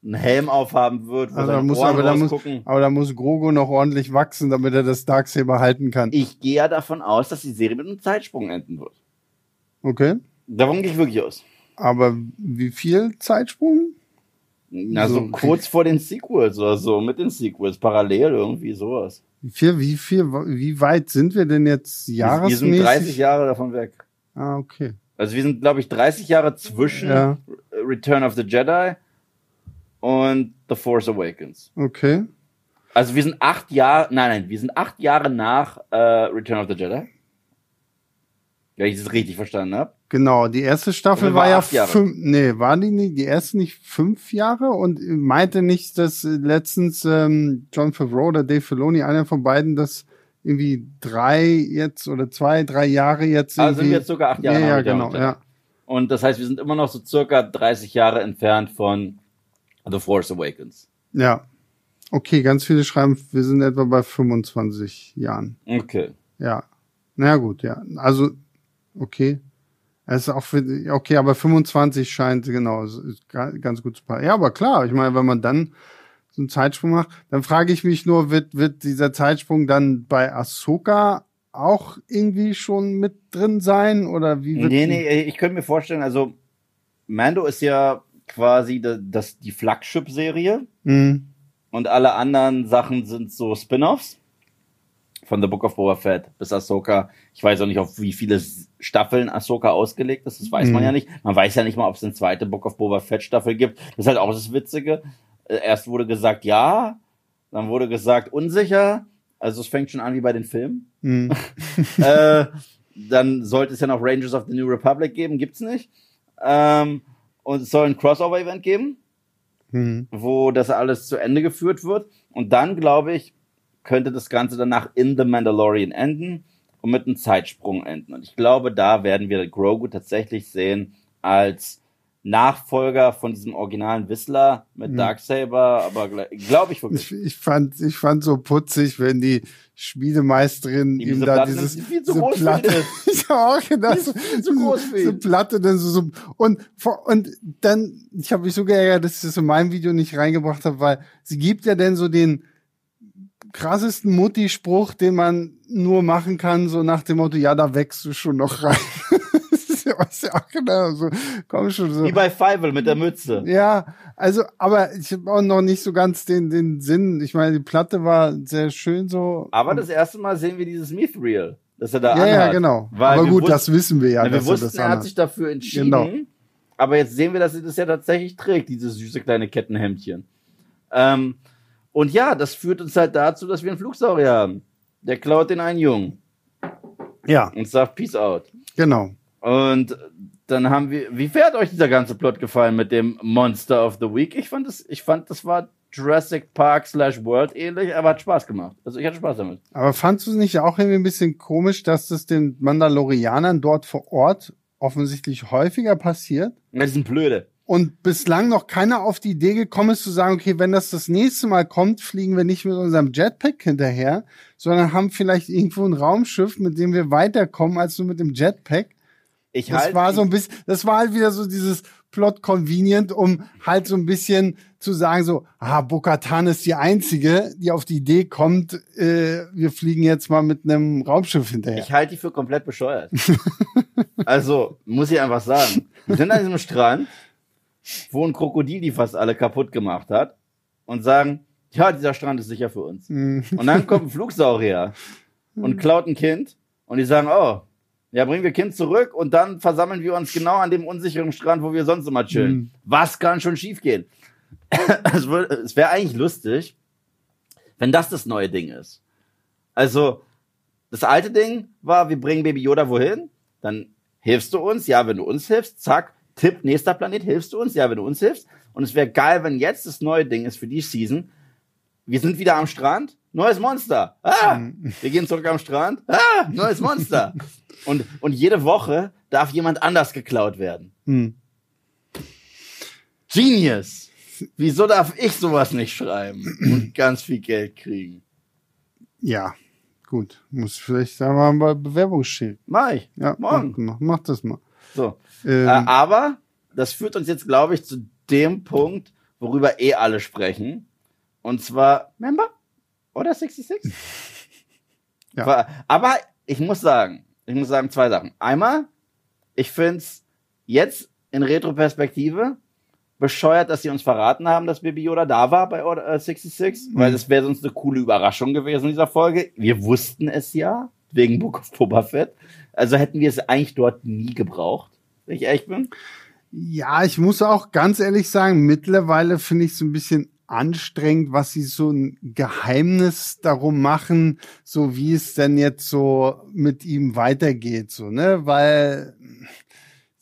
einen Helm aufhaben wird, wo Also muss, aber, da muss, aber da muss Grogu noch ordentlich wachsen, damit er das Darksaber halten kann. Ich gehe ja davon aus, dass die Serie mit einem Zeitsprung enden wird. Okay. Davon gehe ich wirklich aus. Aber wie viel Zeitsprung? Na, so So, okay. kurz vor den Sequels oder so, mit den Sequels, parallel irgendwie sowas. Wie viel, wie viel, wie weit sind wir denn jetzt jahresmäßig? wir sind 30 Jahre davon weg. Ah, okay. Also wir sind, glaube ich, 30 Jahre zwischen Ja. Return of the Jedi und The Force Awakens. Okay. Also wir sind acht Jahre, nein, nein, wir sind acht Jahre nach äh, Return of the Jedi. Ja, ich das richtig verstanden habe. Genau, die erste Staffel war war ja Jahre? fünf, nee, war die nicht, die erste nicht fünf Jahre und meinte nicht, dass äh, letztens ähm, John Favreau oder Dave Filoni, einer von beiden, das irgendwie drei jetzt oder zwei, drei Jahre jetzt Also sind wir jetzt sogar acht Jahre ja, ja, genau, ja. Und das heißt, wir sind immer noch so circa 30 Jahre entfernt von The Force Awakens. Ja. Okay, ganz viele schreiben, wir sind etwa bei 25 Jahren. Okay. Ja. Na ja, gut, ja. Also, okay. Ist auch für, okay, aber 25 scheint, genau, ganz gut zu passen. Ja, aber klar, ich meine, wenn man dann so einen Zeitsprung macht, dann frage ich mich nur, wird, wird dieser Zeitsprung dann bei Ahsoka auch irgendwie schon mit drin sein oder wie wird Nee, nee, ich könnte mir vorstellen, also Mando ist ja quasi das, das die Flagship-Serie Hm, und alle anderen Sachen sind so Spin-offs. Von The Book of Boba Fett bis Ahsoka. Ich weiß auch nicht, auf wie viele Staffeln Ahsoka ausgelegt ist. Das weiß man Mhm. ja nicht. Man weiß ja nicht mal, ob es eine zweite Book of Boba Fett Staffel gibt. Das ist halt auch das Witzige. Äh, Erst wurde gesagt ja, dann wurde gesagt unsicher. Also es fängt schon an wie bei den Filmen. hm, äh, dann sollte es ja noch Rangers of the New Republic geben, gibt's nicht. Ähm, und es soll ein Crossover-Event geben, hm. wo das alles zu Ende geführt wird. Und dann, glaube ich, könnte das Ganze danach in The Mandalorian enden und mit einem Zeitsprung enden. Und ich glaube, da werden wir Grogu tatsächlich sehen als Nachfolger von diesem originalen Whistler mit Mhm. Darksaber, aber glaube ich wirklich. Ich, ich fand, ich fand so putzig, wenn die Schmiedemeisterin Die ihm da dieses, die viel zu diese groß Platte, ich hab auch gedacht, zu groß so ihn. Platte, dann so, so und und dann, ich habe mich so geärgert, dass ich das in meinem Video nicht reingebracht habe, weil sie gibt ja dann so den krassesten Mutti-Spruch, den man nur machen kann, so nach dem Motto, ja, da wächst du schon noch rein. das ist ja, was ja auch genau so, komm schon so. Wie bei Fievel mit der Mütze. Ja, also, aber ich habe auch noch nicht so ganz den, den Sinn. Ich meine, die Platte war sehr schön so. Aber das erste Mal sehen wir dieses Mithril, das er da ja, anhat. ja, genau. Weil aber gut, wussten- das wissen wir ja, wir dass er wussten, das er hat sich dafür entschieden. Genau. Aber jetzt sehen wir, dass er das ja tatsächlich trägt, dieses süße kleine Kettenhemdchen. Ähm, und ja, das führt uns halt dazu, dass wir einen Flugsaurier haben. Der klaut den einen Jungen Ja, und sagt Peace out. genau. Und dann haben wir, wie hat euch dieser ganze Plot gefallen mit dem Monster of the Week? Ich fand das, ich fand, das war Jurassic Park slash World ähnlich, aber hat Spaß gemacht. Also ich hatte Spaß damit. Aber fandst du es nicht auch irgendwie ein bisschen komisch, dass das den Mandalorianern dort vor Ort offensichtlich häufiger passiert? Ja, die sind blöde. Und bislang noch keiner auf die Idee gekommen ist zu sagen, okay, wenn das das nächste Mal kommt, fliegen wir nicht mit unserem Jetpack hinterher, sondern haben vielleicht irgendwo ein Raumschiff, mit dem wir weiterkommen als nur mit dem Jetpack. Ich Das halt, war so ein bisschen, das war halt wieder so dieses Plot convenient, um halt so ein bisschen zu sagen so, ah, Bokatan ist die einzige, die auf die Idee kommt, äh, wir fliegen jetzt mal mit einem Raumschiff hinterher. Ich halte die für komplett bescheuert. also, muss ich einfach sagen. Wir sind an diesem Strand, wo ein Krokodil die fast alle kaputt gemacht hat und sagen, ja, dieser Strand ist sicher für uns. Mhm. Und dann kommt ein Flugsaurier und klaut ein Kind und die sagen, oh, ja, bringen wir Kind zurück und dann versammeln wir uns genau an dem unsicheren Strand, wo wir sonst immer chillen. Mhm. Was kann schon schiefgehen? es wäre eigentlich lustig, wenn das das neue Ding ist. Also, das alte Ding war, wir bringen Baby Yoda wohin, dann hilfst du uns, ja, wenn du uns hilfst, zack, Tipp, nächster Planet, hilfst du uns, ja, wenn du uns hilfst. Und es wäre geil, wenn jetzt das neue Ding ist für die Season. Wir sind wieder am Strand, neues Monster. Ah, wir gehen zurück am Strand. Ah, neues Monster. und, und jede Woche darf jemand anders geklaut werden. Hm. Genius. Wieso darf ich sowas nicht schreiben und ganz viel Geld kriegen? Ja, gut. Muss vielleicht da mal bei Bewerbungsschild. Mach ich. Ja, Morgen. Mach, mach das mal. So. Ähm, Äh, aber das führt uns jetzt, glaube ich, zu dem Punkt, worüber eh alle sprechen. Und zwar Member oder 66? Ja. Aber ich muss sagen, ich muss sagen zwei Sachen. Einmal, ich find's jetzt in Retroperspektive bescheuert, dass sie uns verraten haben, dass Baby Yoda da war bei Order äh, 66, weil das wäre sonst eine coole Überraschung gewesen in dieser Folge. Wir wussten es ja, wegen Book of Boba Fett. Also hätten wir es eigentlich dort nie gebraucht, ich ehrlich bin. Ja, ich muss auch ganz ehrlich sagen, mittlerweile finde ich es ein bisschen anstrengend, was sie so ein Geheimnis darum machen, so wie es denn jetzt so mit ihm weitergeht, so, ne, weil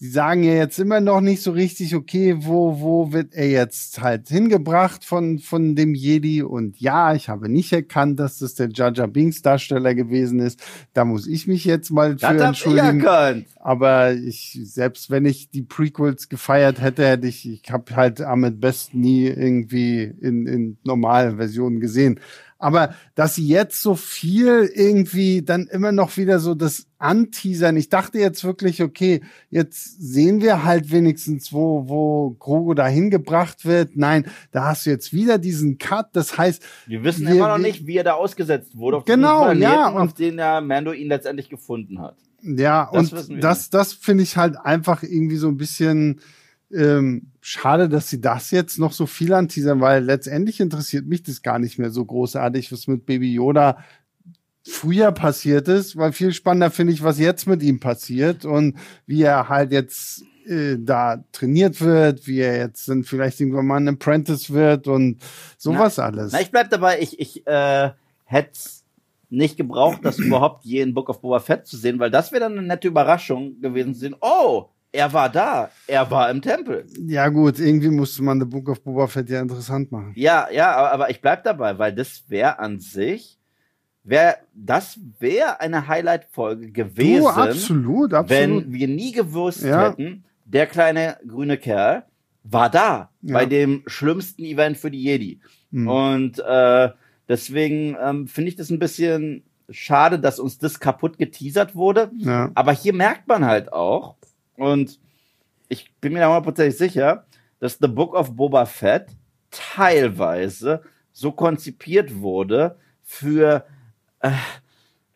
sie sagen ja jetzt immer noch nicht so richtig, okay, wo, wo wird er jetzt halt hingebracht von, von dem Jedi? Und ja, ich habe nicht erkannt, dass das der Jaja Binks Darsteller gewesen ist. Da muss ich mich jetzt mal für Das ich entschuldigen. erkannt. Aber ich, selbst wenn ich die Prequels gefeiert hätte, hätte ich, ich habe halt Ahmed Best nie irgendwie in, in normalen Versionen gesehen. Aber dass sie jetzt so viel irgendwie dann immer noch wieder so das anteasern. Ich dachte jetzt wirklich, okay, jetzt sehen wir halt wenigstens, wo, wo Grogu dahin gebracht wird. Nein, da hast du jetzt wieder diesen Cut. Das heißt, Wir wissen Wir- immer noch nicht, wie er da ausgesetzt wurde. Auf Genau, diesem ja, Planeten, und- auf den der Mando ihn letztendlich gefunden hat. Ja, Das und wir das, das finde ich halt einfach irgendwie so ein bisschen ähm, schade, dass sie das jetzt noch so viel anteasern, weil letztendlich interessiert mich das gar nicht mehr so großartig, was mit Baby Yoda früher passiert ist, weil viel spannender finde ich, was jetzt mit ihm passiert und wie er halt jetzt äh, da trainiert wird, wie er jetzt dann vielleicht irgendwann mal ein Apprentice wird und sowas alles. Na, ich bleib dabei, ich, ich äh, hätte nicht gebraucht, das überhaupt je in Book of Boba Fett zu sehen, weil das wäre dann eine nette Überraschung gewesen zu sehen. Oh, er war da, er war im Tempel. Ja gut, irgendwie musste man The Book of Boba Fett ja interessant machen. Ja, ja, aber, aber ich bleib dabei, weil das wäre an sich, wär, das wäre eine Highlight-Folge gewesen, Du, absolut, absolut. wenn wir nie gewusst Ja. hätten, der kleine grüne Kerl war da Ja. bei dem schlimmsten Event für die Jedi. Hm. Und äh, deswegen ähm, finde ich das ein bisschen schade, dass uns das kaputt geteasert wurde. ja. Aber hier merkt man halt auch, und ich bin mir da hundertprozentig sicher, dass The Book of Boba Fett teilweise so konzipiert wurde für äh,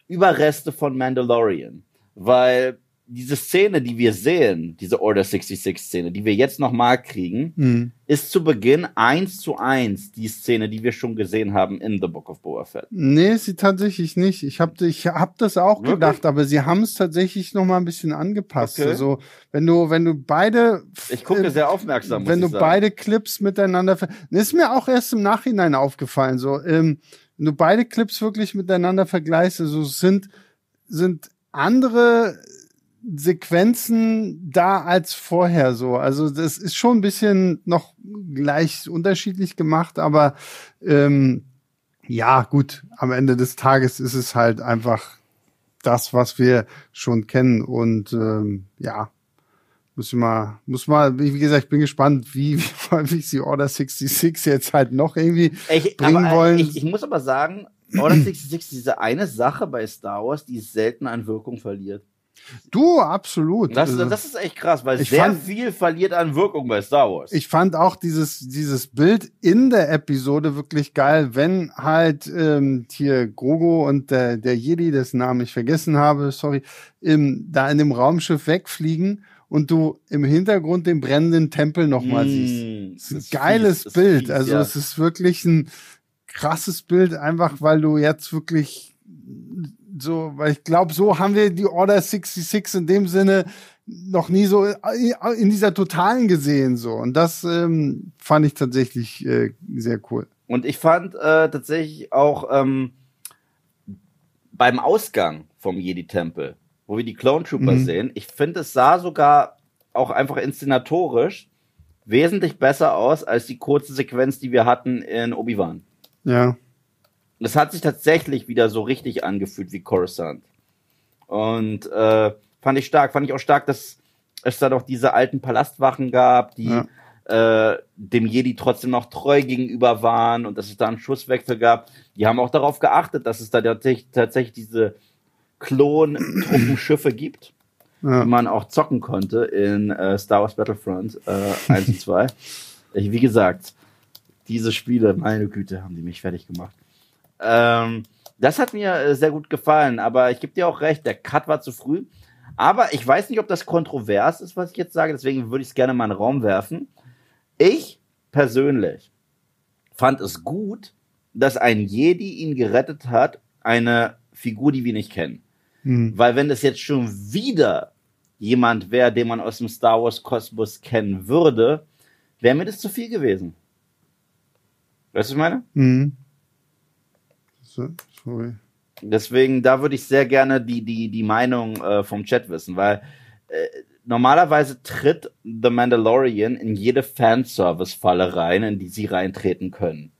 Überreste von Mandalorian. Weil diese Szene, die wir sehen, diese Order 66 Szene, die wir jetzt nochmal kriegen, Hm. ist zu Beginn eins zu eins die Szene, die wir schon gesehen haben in The Book of Boba Fett. Nee, sie tatsächlich nicht. Ich habe ich hab das auch Wirklich? gedacht, aber sie haben es tatsächlich noch mal ein bisschen angepasst. Okay. Also, wenn du wenn du beide Ich gucke äh, sehr aufmerksam. wenn du sagen. beide Clips miteinander ist mir auch erst im Nachhinein aufgefallen so, ähm, wenn du beide Clips wirklich miteinander vergleichst, also sind sind andere Sequenzen da als vorher so. Also das ist schon ein bisschen noch gleich unterschiedlich gemacht, aber ähm, ja, gut, am Ende des Tages ist es halt einfach das, was wir schon kennen. Und ähm, ja, muss ich mal, muss mal, wie gesagt, ich bin gespannt, wie, wie häufig sie Order 66 jetzt halt noch irgendwie ich, bringen aber, äh, wollen. Ich, ich muss aber sagen, Order 66 ist diese eine Sache bei Star Wars, die selten an Wirkung verliert. Du, absolut. Das, Also, das ist echt krass, weil Ich sehr fand- viel verliert an Wirkung bei Star Wars. ich fand auch dieses, dieses Bild in der Episode wirklich geil, wenn halt ähm, hier Grogo und der, der Jedi, dessen Namen ich vergessen habe, sorry, im, da in dem Raumschiff wegfliegen und du im Hintergrund den brennenden Tempel nochmal Mm, siehst. Das ist ein geiles fies, Bild. fies, also ja. es ist wirklich ein krasses Bild, einfach weil du jetzt wirklich so, weil ich glaube, so haben wir die Order 66 in dem Sinne noch nie so in dieser totalen gesehen so und das ähm, fand ich tatsächlich äh, sehr cool. Und ich fand äh, tatsächlich auch ähm, beim Ausgang vom Jedi-Tempel, wo wir die Clone Trooper Mhm. sehen, ich finde, es sah sogar auch einfach inszenatorisch wesentlich besser aus als die kurze Sequenz, die wir hatten in Obi-Wan. Ja, Es hat sich tatsächlich wieder so richtig angefühlt wie Coruscant. Und äh, fand ich stark. Fand ich auch stark, dass es da doch diese alten Palastwachen gab, die äh, dem Jedi trotzdem noch treu gegenüber waren und dass es da einen Schusswechsel gab. Die haben auch darauf geachtet, dass es da tatsächlich, tatsächlich diese Klon-Truppenschiffe gibt, ja. die man auch zocken konnte in äh, Star Wars Battlefront äh, 1 und 2. Ich, wie gesagt, diese Spiele, meine Güte, haben die mich fertig gemacht. Ähm, das hat mir äh, sehr gut gefallen, aber ich gebe dir auch recht, der Cut war zu früh. Aber ich weiß nicht, ob das kontrovers ist, was ich jetzt sage, deswegen würde ich es gerne mal in den Raum werfen. Ich persönlich fand es gut, dass ein Jedi ihn gerettet hat, eine Figur, die wir nicht kennen. Hm. Weil wenn das jetzt schon wieder jemand wäre, den man aus dem Star Wars Kosmos kennen würde, wäre mir das zu viel gewesen. Weißt du, was ich meine? Hm. So, sorry. Deswegen, da würde ich sehr gerne die, die, die Meinung äh, vom Chat wissen, weil äh, normalerweise tritt The Mandalorian in jede Fanservice-Falle rein, in die sie reintreten können.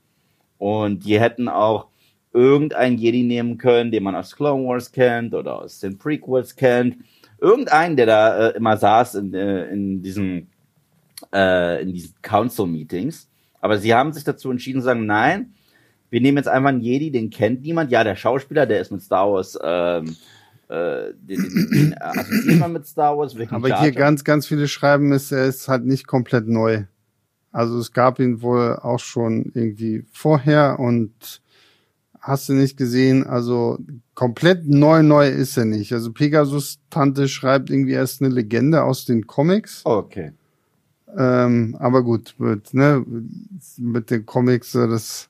Und die hätten auch irgendeinen Jedi nehmen können, den man aus Clone Wars kennt oder aus den Prequels kennt. Irgendeinen, der da äh, immer saß in, äh, in diesen, äh, in diesen Council-Meetings. Aber sie haben sich dazu entschieden zu sagen, nein, wir nehmen jetzt einfach einen Jedi, den kennt niemand. Ja, der Schauspieler, der ist mit Star Wars, ähm, äh, den, den, assoziiert man mit Star Wars. Aber Jar hier ganz, ganz viele schreiben, ist, er ist halt nicht komplett neu. Also es gab ihn wohl auch schon irgendwie vorher und hast du nicht gesehen, also komplett neu, neu ist er nicht. Also Pegasus Tante schreibt irgendwie erst eine Legende aus den Comics. Okay. Ähm, aber gut, mit, ne, mit den Comics, das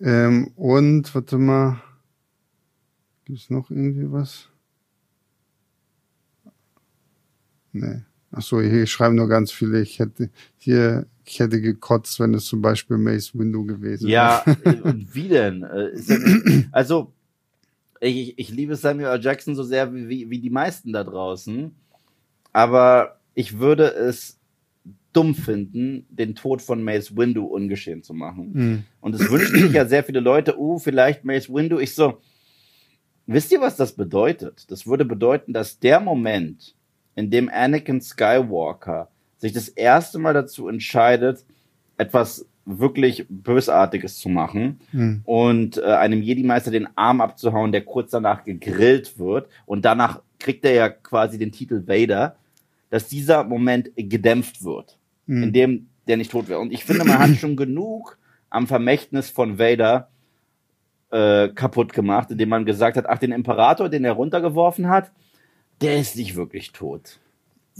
ähm, und warte mal, gibt's noch irgendwie was? Nee. Ach so, hier schreiben nur ganz viele. Ich hätte hier, ich hätte gekotzt, wenn es zum Beispiel Mace Window gewesen Ja, äh, und wie denn? Äh, also, ich, ich liebe Samuel L. Jackson so sehr wie, wie die meisten da draußen. Aber ich würde es dumm finden, den Tod von Mace Windu ungeschehen zu machen. Hm. Und es wünschen sich ja sehr viele Leute, uh, vielleicht Mace Windu. Ich so, wisst ihr, was das bedeutet? Das würde bedeuten, dass der Moment, in dem Anakin Skywalker sich das erste Mal dazu entscheidet, etwas wirklich Bösartiges zu machen Hm. und äh, einem Jedi-Meister den Arm abzuhauen, der kurz danach gegrillt wird und danach kriegt er ja quasi den Titel Vader, dass dieser Moment gedämpft wird Hm. in dem der nicht tot wäre. Und ich finde, man hat schon genug am Vermächtnis von Vader äh, kaputt gemacht, indem man gesagt hat, ach, den Imperator, den er runtergeworfen hat, der ist nicht wirklich tot.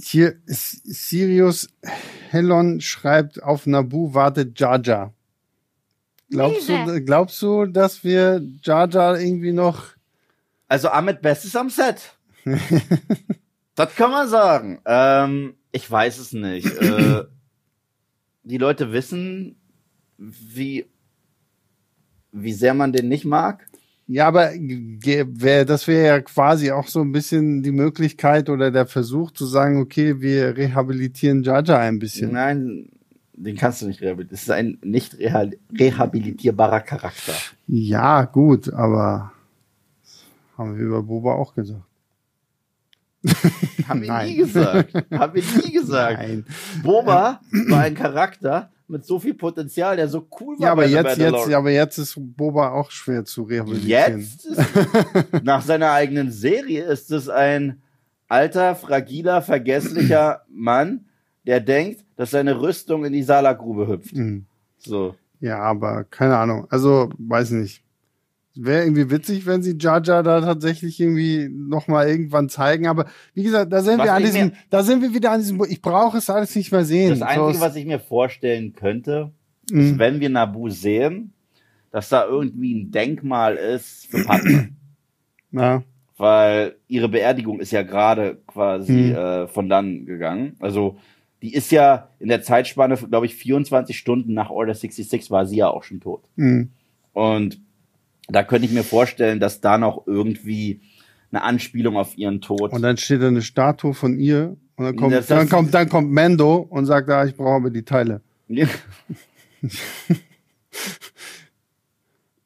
Hier ist Sirius Hellon schreibt, auf Nabu wartet Jar Jar. Glaubst du, glaubst du, dass wir Jar Jar irgendwie noch Also Ahmed Best ist am Set. das kann man sagen. Ähm, ich weiß es nicht. äh, die Leute wissen, wie, wie sehr man den nicht mag. Ja, aber wär, das wäre ja quasi auch so ein bisschen die Möglichkeit oder der Versuch zu sagen, okay, wir rehabilitieren Jar ein bisschen. Nein, den kannst du nicht rehabilitieren. Das ist ein nicht reha- rehabilitierbarer Charakter. Ja, gut, aber das haben wir über Boba auch gesagt. Haben wir nie gesagt. Haben wir nie gesagt. Nein. Boba war ein Charakter mit so viel Potenzial, der so cool war. Ja, aber bei The jetzt, jetzt, aber jetzt ist Boba auch schwer zu rehabilitieren. Jetzt, ist, nach seiner eigenen Serie, ist es ein alter, fragiler, vergesslicher Mann, der denkt, dass seine Rüstung in die Salagrube hüpft. Hm. So. Ja, aber keine Ahnung. Also, weiß nicht. Wäre irgendwie witzig, wenn sie Jar Jar da tatsächlich irgendwie nochmal irgendwann zeigen. Aber wie gesagt, da sind Was wir an diesem, da sind wir wieder an diesem, ich brauche es alles nicht mehr sehen. Das Einzige, so, was ich mir vorstellen könnte, Mhm. ist, wenn wir Nabu sehen, dass da irgendwie ein Denkmal ist für Padme. ja, weil ihre Beerdigung ist ja gerade quasi Hm. äh, von dann gegangen. Also die ist ja in der Zeitspanne, glaube ich, 24 Stunden nach Order 66 war sie ja auch schon tot. mhm. Und da könnte ich mir vorstellen, dass da noch irgendwie eine Anspielung auf ihren Tod. Und dann steht da eine Statue von ihr und dann kommt, Das- das- dann kommt, dann kommt Mando und sagt, ah, ich brauche aber die Teile.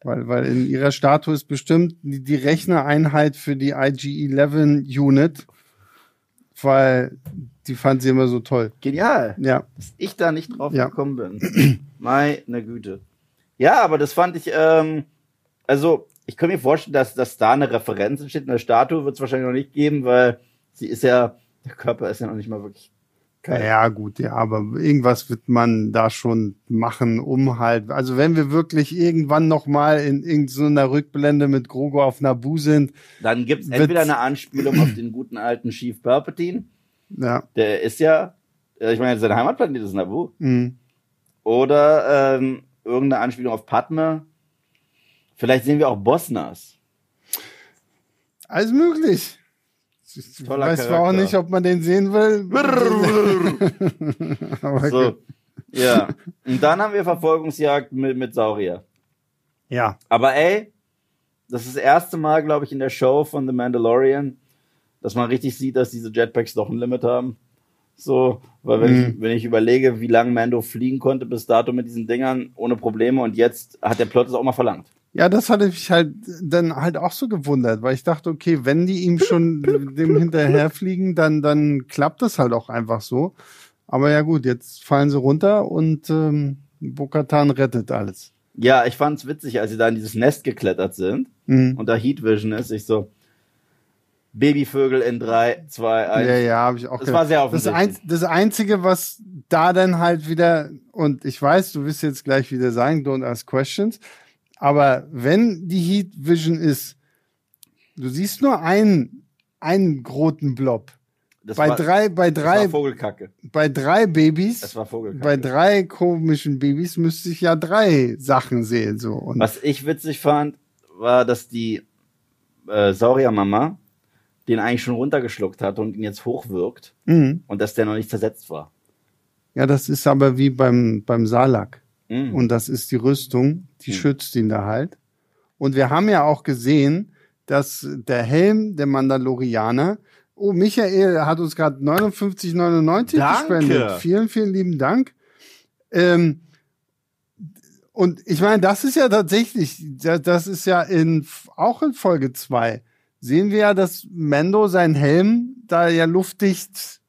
Weil, weil in ihrer Statue ist bestimmt die, die Rechnereinheit für die IG-11 Unit, weil die fand sie immer so toll. Genial, Ja, dass ich da nicht drauf Ja. gekommen bin. Meine Güte. Ja, aber das fand ich, ähm, also ich kann mir vorstellen, dass, dass da eine Referenz entsteht. Eine Statue wird es wahrscheinlich noch nicht geben, weil sie ist ja, der Körper ist ja noch nicht mal wirklich Ja, gut, ja, aber irgendwas wird man da schon machen, um halt, also wenn wir wirklich irgendwann nochmal in irgendeiner Rückblende mit Grogo auf Nabu sind, Dann gibt's Wird- entweder eine Anspielung auf den guten alten Chief Palpatine, ja, der ist ja, äh, ich meine, sein Heimatplanet ist Naboo, mh. oder ähm, irgendeine Anspielung auf Padme. Vielleicht sehen wir auch Bosnas. alles möglich. Ich Toller weiß zwar auch Charakter. nicht, ob man den sehen will. aber So, gut. ja. Und dann haben wir Verfolgungsjagd mit, mit Saurier. Ja, Aber ey, das ist das erste Mal, glaube ich, in der Show von The Mandalorian, dass man richtig sieht, dass diese Jetpacks doch ein Limit haben. So, weil wenn, Mhm. ich, wenn ich überlege, wie lange Mando fliegen konnte bis dato mit diesen Dingern ohne Probleme und jetzt hat der Plot es auch mal verlangt. Ja, das hatte mich halt dann halt auch so gewundert, weil ich dachte, okay, wenn die ihm schon dem hinterherfliegen, dann, dann klappt das halt auch einfach so. Aber ja gut, jetzt fallen sie runter und ähm, Bokatan rettet alles. Ja, ich fand's witzig, als sie da in dieses Nest geklettert sind Mhm. und da Heat Vision ist, ich so, Babyvögel in drei, zwei, eins. Ja, ja, habe ich auch Das gedacht. war sehr das, offensichtlich. ein, das Einzige, was da dann halt wieder, und ich weiß, du wirst jetzt gleich wieder sagen, don't ask questions, aber wenn die Heat Vision ist, du siehst nur einen, einen roten Blob. Das Bei war, drei, bei drei, Vogelkacke. bei drei Babys, Das war Vogelkacke. bei drei komischen Babys müsste ich ja drei Sachen sehen, so. Und Was ich witzig fand, war, dass die äh, Sauriermama den eigentlich schon runtergeschluckt hat und ihn jetzt hochwirkt Mhm. und dass der noch nicht zersetzt war. ja, das ist aber wie beim, beim Salak. Mhm. Und das ist die Rüstung, die Hm. schützt ihn da halt. Und wir haben ja auch gesehen, dass der Helm der Mandalorianer, oh, Michael hat uns gerade 59,99 Danke. gespendet. Vielen, vielen lieben Dank. Ähm, und ich meine, das ist ja tatsächlich, da- das ist ja in, auch in Folge zwei sehen wir ja, dass Mando seinen Helm da ja luftdicht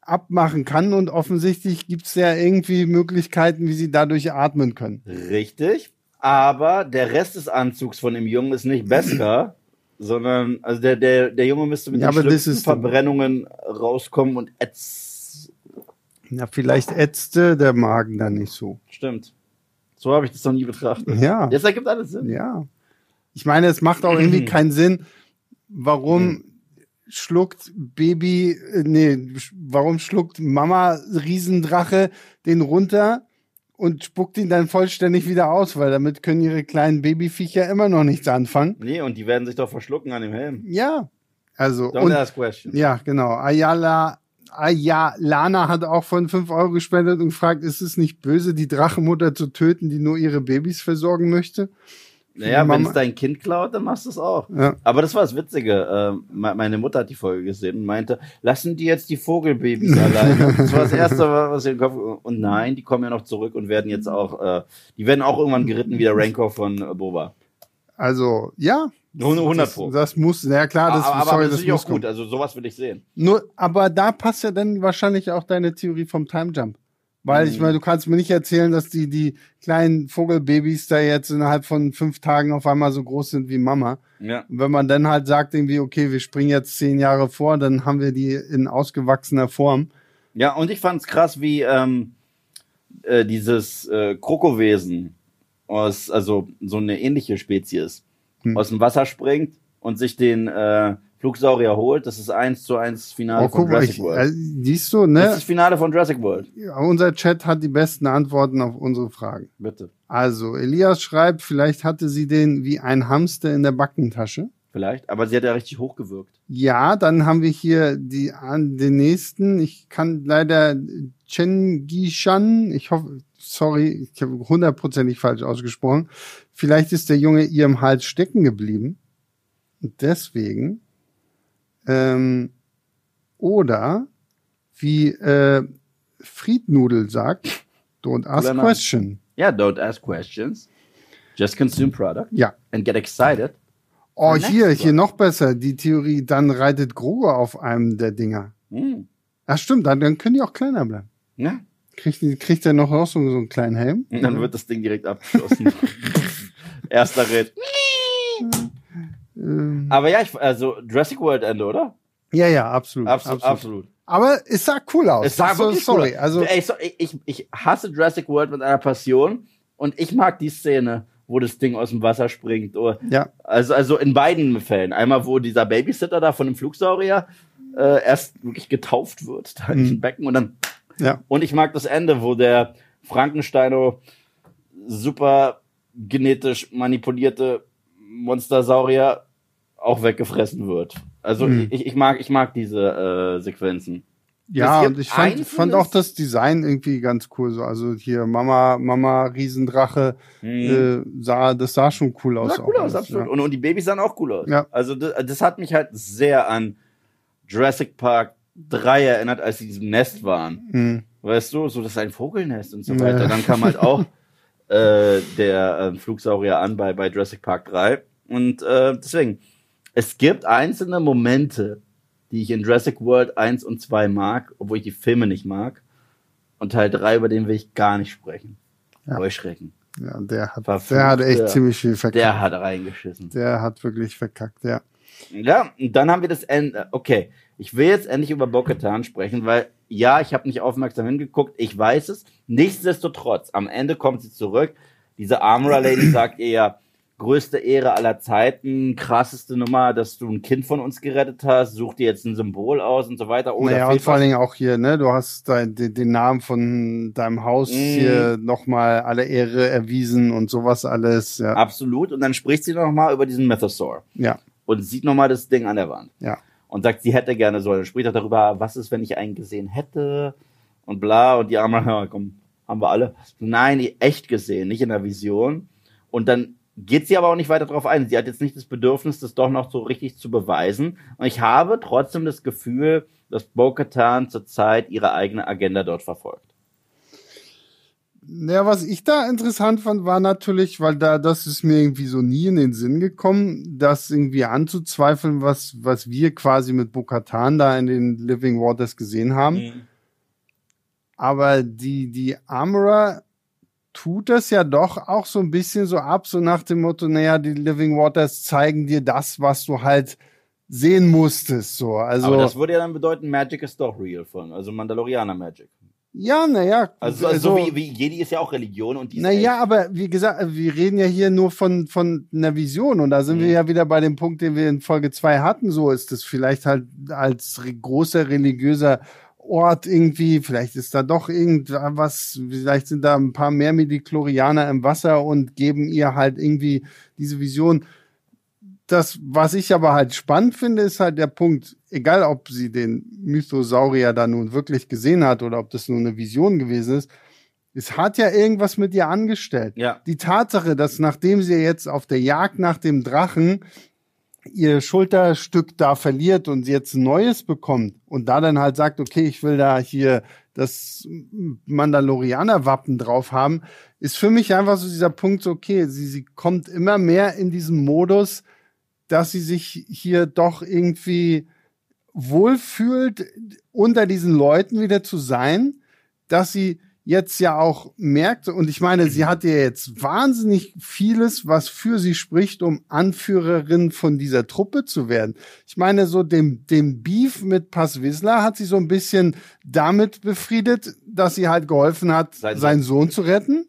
abmachen kann und offensichtlich gibt's ja irgendwie Möglichkeiten, wie sie dadurch atmen können. Richtig. Aber der Rest des Anzugs von dem Jungen ist nicht Beskar, sondern also der, der, der Junge müsste mit Ja, den das schlimmsten Verbrennungen rauskommen und ätz. Ja, vielleicht ätzte der Magen da nicht so. Stimmt. So habe ich das noch nie betrachtet. Ja, Jetzt ergibt alles Sinn. ja. Ich meine, es macht auch irgendwie keinen Sinn, warum schluckt Baby, äh, nee, warum schluckt Mama Riesendrache den runter und spuckt ihn dann vollständig wieder aus, weil damit können ihre kleinen Babyviecher immer noch nichts anfangen. Nee, und die werden sich doch verschlucken an dem Helm. Ja, also Don't und ask questions. Ja, genau. Ayala, Ayalana hat auch von 5 Euro gespendet und gefragt, ist es nicht böse, die Drachenmutter zu töten, die nur ihre Babys versorgen möchte? Naja, wenn es dein Kind klaut, dann machst du es auch. Ja. Aber das war das Witzige. Ähm, me- meine Mutter hat die Folge gesehen und meinte, lassen die jetzt die Vogelbabys alleine. Das war das Erste, was ihr im Kopf... Und nein, die kommen ja noch zurück und werden jetzt auch... Äh, die werden auch irgendwann geritten wie der Rancor von äh, Boba. Also, ja. 100 Pro. Das, das muss, ja klar, das, aber aber sorry, das das ist auch gut. gut. Also sowas will ich sehen. Nur, aber da passt ja dann wahrscheinlich auch deine Theorie vom Time Jump. Weil ich Mhm. meine, du kannst mir nicht erzählen, dass die, die kleinen Vogelbabys da jetzt innerhalb von fünf Tagen auf einmal so groß sind wie Mama. Ja. Und wenn man dann halt sagt irgendwie, okay, wir springen jetzt zehn Jahre vor, dann haben wir die in ausgewachsener Form. Ja, und ich fand's krass, wie ähm, äh, dieses äh, Krokowesen aus, also so eine ähnliche Spezies, Hm. aus dem Wasser springt und sich den äh, Flugsaurier holt. Das ist eins zu eins Finale Oh, von guck Jurassic ich, World. äh, siehst du, Das ne? ist das Finale von Jurassic World. Ja, Unser Chat hat die besten Antworten auf unsere Fragen. Bitte. Also, Elias schreibt, vielleicht hatte sie den wie ein Hamster in der Backentasche. Vielleicht. Aber sie hat ja richtig hochgewirkt. Ja, dann haben wir hier die, an den nächsten. Ich kann leider Chen Gishan, ich hoffe, sorry, ich habe hundertprozentig falsch ausgesprochen. Vielleicht ist der Junge ihr im Hals stecken geblieben. Und deswegen, ähm, oder wie äh, Friednudel sagt, don't ask Cooler Name. question. Ja, don't ask questions. Just consume product Ja. and get excited. Oh, hier, one. hier noch besser. Die Theorie, dann reitet Grogo auf einem der Dinger. Hm. Ach stimmt, dann, dann können die auch kleiner bleiben. Ja. Kriegt, kriegt er noch, so, so einen kleinen Helm? Und dann wird das Ding direkt abgeschossen. Erster Ritt. Ähm, Aber ja, ich, also Jurassic World Ende, oder? ja, ja, absolut. Absolut. absolut. Aber es sah cool aus. Es sah so, wirklich sorry. cool. aus. Also Ey, so, ich, ich hasse Jurassic World mit einer Passion und ich mag die Szene, wo das Ding aus dem Wasser springt. Oder, ja, also, also in beiden Fällen. Einmal, wo dieser Babysitter da von dem Flugsaurier äh, erst wirklich getauft wird, da in Mhm. diesem Becken und dann. ja, Und ich mag das Ende, wo der Frankensteino super genetisch manipulierte Monstersaurier auch weggefressen wird. Also Mhm. ich, ich mag, ich mag diese äh, Sequenzen. ja. Und ich fand, fand auch das Design irgendwie ganz cool. So, also hier Mama, Mama, Riesendrache, äh, sah, das sah schon cool aus. Sah cool aus, alles, absolut. Ja. Und, und die Babys sahen auch cool aus. Ja. Also das, das hat mich halt sehr an Jurassic Park 3 erinnert, als sie in diesem Nest waren. Mhm. Weißt du, so das ist ein Vogelnest und so Ja. weiter. Dann kam halt auch äh, der äh, Flugsaurier an bei, bei Jurassic Park 3. Und äh, deswegen, es gibt einzelne Momente, die ich in Jurassic World 1 und 2 mag, obwohl ich die Filme nicht mag. Und Teil 3, über den will ich gar nicht sprechen. Ja. Heuschrecken. Ja, der hat, Verflucht, der hat echt der- ziemlich viel verkackt. Der hat reingeschissen. Der hat wirklich verkackt, ja. Ja, und dann haben wir das Ende. Okay, ich will jetzt endlich über Bo-Katan sprechen, weil ja, ich habe nicht aufmerksam hingeguckt, ich weiß es. Nichtsdestotrotz, am Ende kommt sie zurück. Diese Armorer Lady sagt ihr ja, größte Ehre aller Zeiten, krasseste Nummer, dass du ein Kind von uns gerettet hast, such dir jetzt ein Symbol aus und so weiter. Oh, naja, und vor allen. Dingen auch hier, ne, du hast dein, den, Namen von deinem Haus Mhm. hier nochmal alle Ehre erwiesen und sowas alles, ja. Absolut. Und dann spricht sie noch mal über diesen Mythosaur Ja, und sieht noch mal das Ding an der Wand. ja. und sagt, sie hätte gerne so. Dann spricht er darüber, was ist, wenn ich einen gesehen hätte und bla. Und die Arme, ja, komm, haben wir alle. Nein, echt gesehen, nicht in der Vision. Und dann geht sie aber auch nicht weiter darauf ein. Sie hat jetzt nicht das Bedürfnis, das doch noch so richtig zu beweisen. Und ich habe trotzdem das Gefühl, dass Bo-Katan zurzeit ihre eigene Agenda dort verfolgt. Ja, was ich da interessant fand, war natürlich, weil da, das ist mir irgendwie so nie in den Sinn gekommen, das irgendwie anzuzweifeln, was, was wir quasi mit Bokatan da in den Living Waters gesehen haben. Aber die, die Armorer tut das ja doch auch so ein bisschen so ab, so nach dem Motto, naja, die Living Waters zeigen dir das, was du halt sehen musstest, so. Also, aber das würde ja dann bedeuten, Magic is doch real von, also Mandalorianer Magic. ja, naja. Also, also so wie, wie Jedi ist ja auch Religion und die ist Naja, aber wie gesagt, wir reden ja hier nur von, von einer Vision und da sind Mhm. wir ja wieder bei dem Punkt, den wir in Folge 2 hatten. So ist es vielleicht halt als großer religiöser Ort irgendwie, vielleicht ist da doch irgendwas, vielleicht sind da ein paar mehr Mediklorianer im Wasser und geben ihr halt irgendwie diese Vision. Das, was ich aber halt spannend finde, ist halt der Punkt, egal ob sie den Mythosaurier da nun wirklich gesehen hat oder ob das nur eine Vision gewesen ist, es hat ja irgendwas mit ihr angestellt. Ja. Die Tatsache, dass nachdem sie jetzt auf der Jagd nach dem Drachen ihr Schulterstück da verliert und sie jetzt ein neues bekommt und da dann halt sagt, okay, ich will da hier das Mandalorianer-Wappen drauf haben, ist für mich einfach so dieser Punkt, okay, sie, sie kommt immer mehr in diesen Modus, dass sie sich hier doch irgendwie wohlfühlt, unter diesen Leuten wieder zu sein, dass sie jetzt ja auch merkt, und ich meine, sie hat ja jetzt wahnsinnig vieles, was für sie spricht, um Anführerin von dieser Truppe zu werden. Ich meine, so dem, dem Beef mit Passwissler hat sie so ein bisschen damit befriedet, dass sie halt geholfen hat, Sein seinen Sohn zu retten.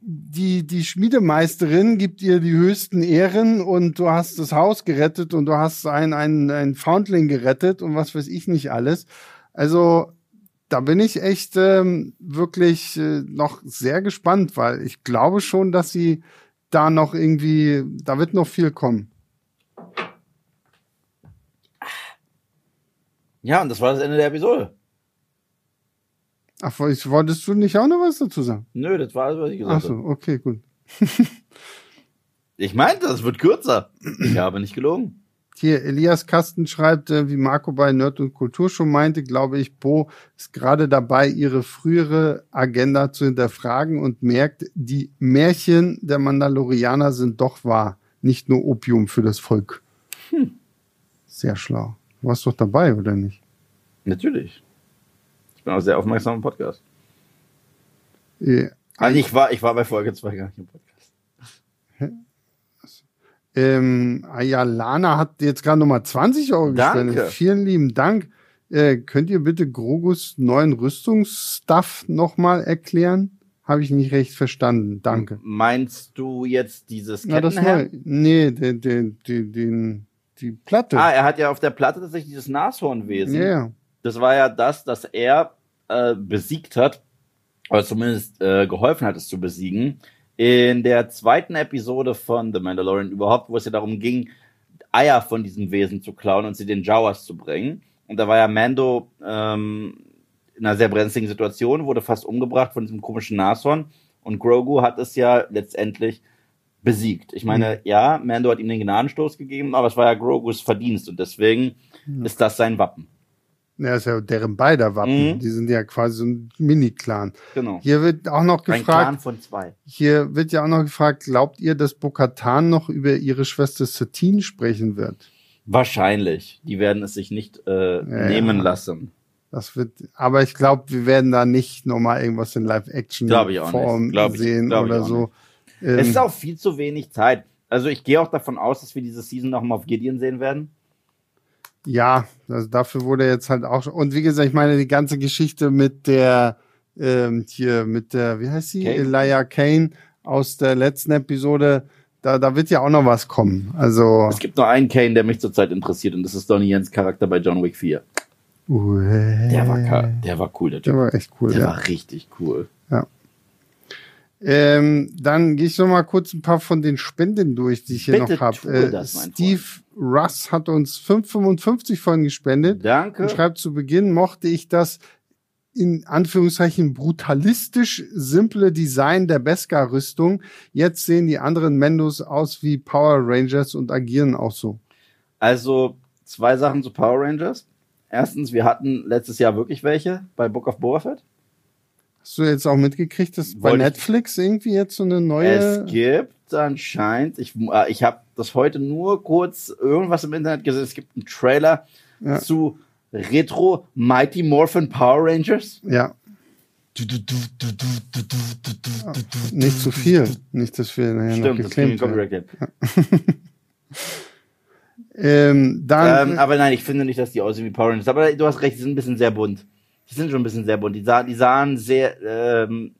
Die, die Schmiedemeisterin gibt ihr die höchsten Ehren und du hast das Haus gerettet und du hast ein, ein, ein Foundling gerettet und was weiß ich nicht alles. Also, da bin ich echt ähm, wirklich äh, noch sehr gespannt, weil ich glaube schon, dass sie da noch irgendwie, da wird noch viel kommen. Ja, und das war das Ende der Episode. Ach, woll- wolltest du nicht auch noch was dazu sagen? Nö, das war alles, was ich Ach gesagt so, habe. okay, gut. Ich meinte, es wird kürzer. Ich habe nicht gelogen. Hier, Elias Kasten schreibt, äh, wie Marco bei Nerd und Kultur schon meinte, glaube ich, Bo ist gerade dabei, ihre frühere Agenda zu hinterfragen und merkt, die Märchen der Mandalorianer sind doch wahr, nicht nur Opium für das Volk. Sehr schlau. Du warst doch dabei, oder nicht? Natürlich. Ich bin auch sehr aufmerksam im Podcast. Äh, Also ich war, ich war bei Folge 2 gar nicht im Podcast. Ähm, Ayalana hat jetzt gerade nochmal 20 Euro Danke. gespendet. Vielen lieben Dank. Äh, könnt ihr bitte Grogus neuen Rüstungsstuff nochmal erklären? Habe ich nicht recht verstanden. Danke. Meinst du jetzt dieses Kettenhemd? Nee, den, den, den, den, die Platte. Ah, er hat ja auf der Platte tatsächlich dieses Nashornwesen. ja, ja. Das war ja das, das er äh, besiegt hat, oder zumindest äh, geholfen hat, es zu besiegen. In der zweiten Episode von The Mandalorian überhaupt, wo es ja darum ging, Eier von diesem Wesen zu klauen und sie den Jawas zu bringen. Und da war ja Mando ähm, in einer sehr brenzligen Situation, wurde fast umgebracht von diesem komischen Nashorn. Und Grogu hat es ja letztendlich besiegt. Ich meine, ja, Mando hat ihm den Gnadenstoß gegeben, aber es war ja Grogus Verdienst und deswegen ist das sein Wappen. Ja, ist ja deren beider Wappen. Mhm. Die sind ja quasi so ein Mini-Clan. Genau. Hier wird auch noch Ein gefragt, Clan von zwei. hier wird ja auch noch gefragt, glaubt ihr, dass Bokatan noch über ihre Schwester Satine sprechen wird? Wahrscheinlich. Die werden es sich nicht äh, nehmen lassen. Das wird, aber ich glaube, wir werden da nicht nochmal irgendwas in Live-Action Glaub ich auch nicht. Form Glaub ich- sehen glaub oder so. Ähm, Es ist auch viel zu wenig Zeit. Also ich gehe auch davon aus, dass wir diese Season noch mal auf Gideon sehen werden. Ja, also dafür wurde jetzt halt auch schon. Und wie gesagt, ich meine, die ganze Geschichte mit der, ähm, hier, mit der, wie heißt sie? Kane? Elijah Kane aus der letzten Episode, da, da wird ja auch noch was kommen. Also. Es gibt nur einen Kane, der mich zurzeit interessiert und das ist Donnie Jens Charakter bei John Wick 4. Uäh. Der war, der war cool, der Der Typ. war echt cool, Der ja. war richtig cool. Ähm, dann gehe ich noch mal kurz ein paar von den Spenden durch, die ich hier Bitte noch habe. Äh, Steve Russ hat uns 5,55 von gespendet. Danke. und schreibt zu Beginn, mochte ich das in Anführungszeichen brutalistisch simple Design der Beskar-Rüstung. Jetzt sehen die anderen Mendos aus wie Power Rangers und agieren auch so. Also zwei Sachen zu Power Rangers. Erstens, wir hatten letztes Jahr wirklich welche bei Book of Boba Fett. Hast du jetzt auch mitgekriegt, dass bei Netflix irgendwie jetzt so eine neue... Es gibt anscheinend, ich, äh, ich habe das heute nur kurz irgendwas im Internet gesehen, es gibt einen Trailer Ja. zu Retro Mighty Morphin Power Rangers. Ja, nicht zu viel. Nicht, dass wir nachher noch Stimmt, das kriegen geclaimt wir werden. Ähm, dann, Ähm, aber nein, ich finde nicht, dass die aussehen wie Power Rangers. Aber du hast recht, die sind ein bisschen sehr bunt. Die sind schon ein bisschen sehr bunt. Die, sah, die sahen sehr, ähm,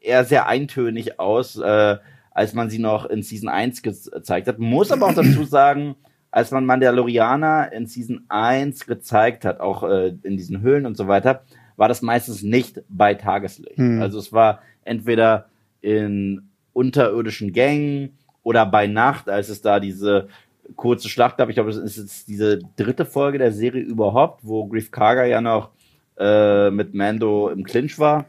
eher sehr eintönig aus, äh, als man sie noch in Season 1 ge- gezeigt hat. Muss aber auch dazu sagen, als man Mandalorianer in Season 1 gezeigt hat, auch äh, in diesen Höhlen und so weiter, war das meistens nicht bei Tageslicht. Hm. Also es war entweder in unterirdischen Gängen oder bei Nacht, als es da diese kurze Schlacht gab. Ich glaube, das ist jetzt diese dritte Folge der Serie überhaupt, wo Grief Karga ja noch äh, mit Mando im Clinch war.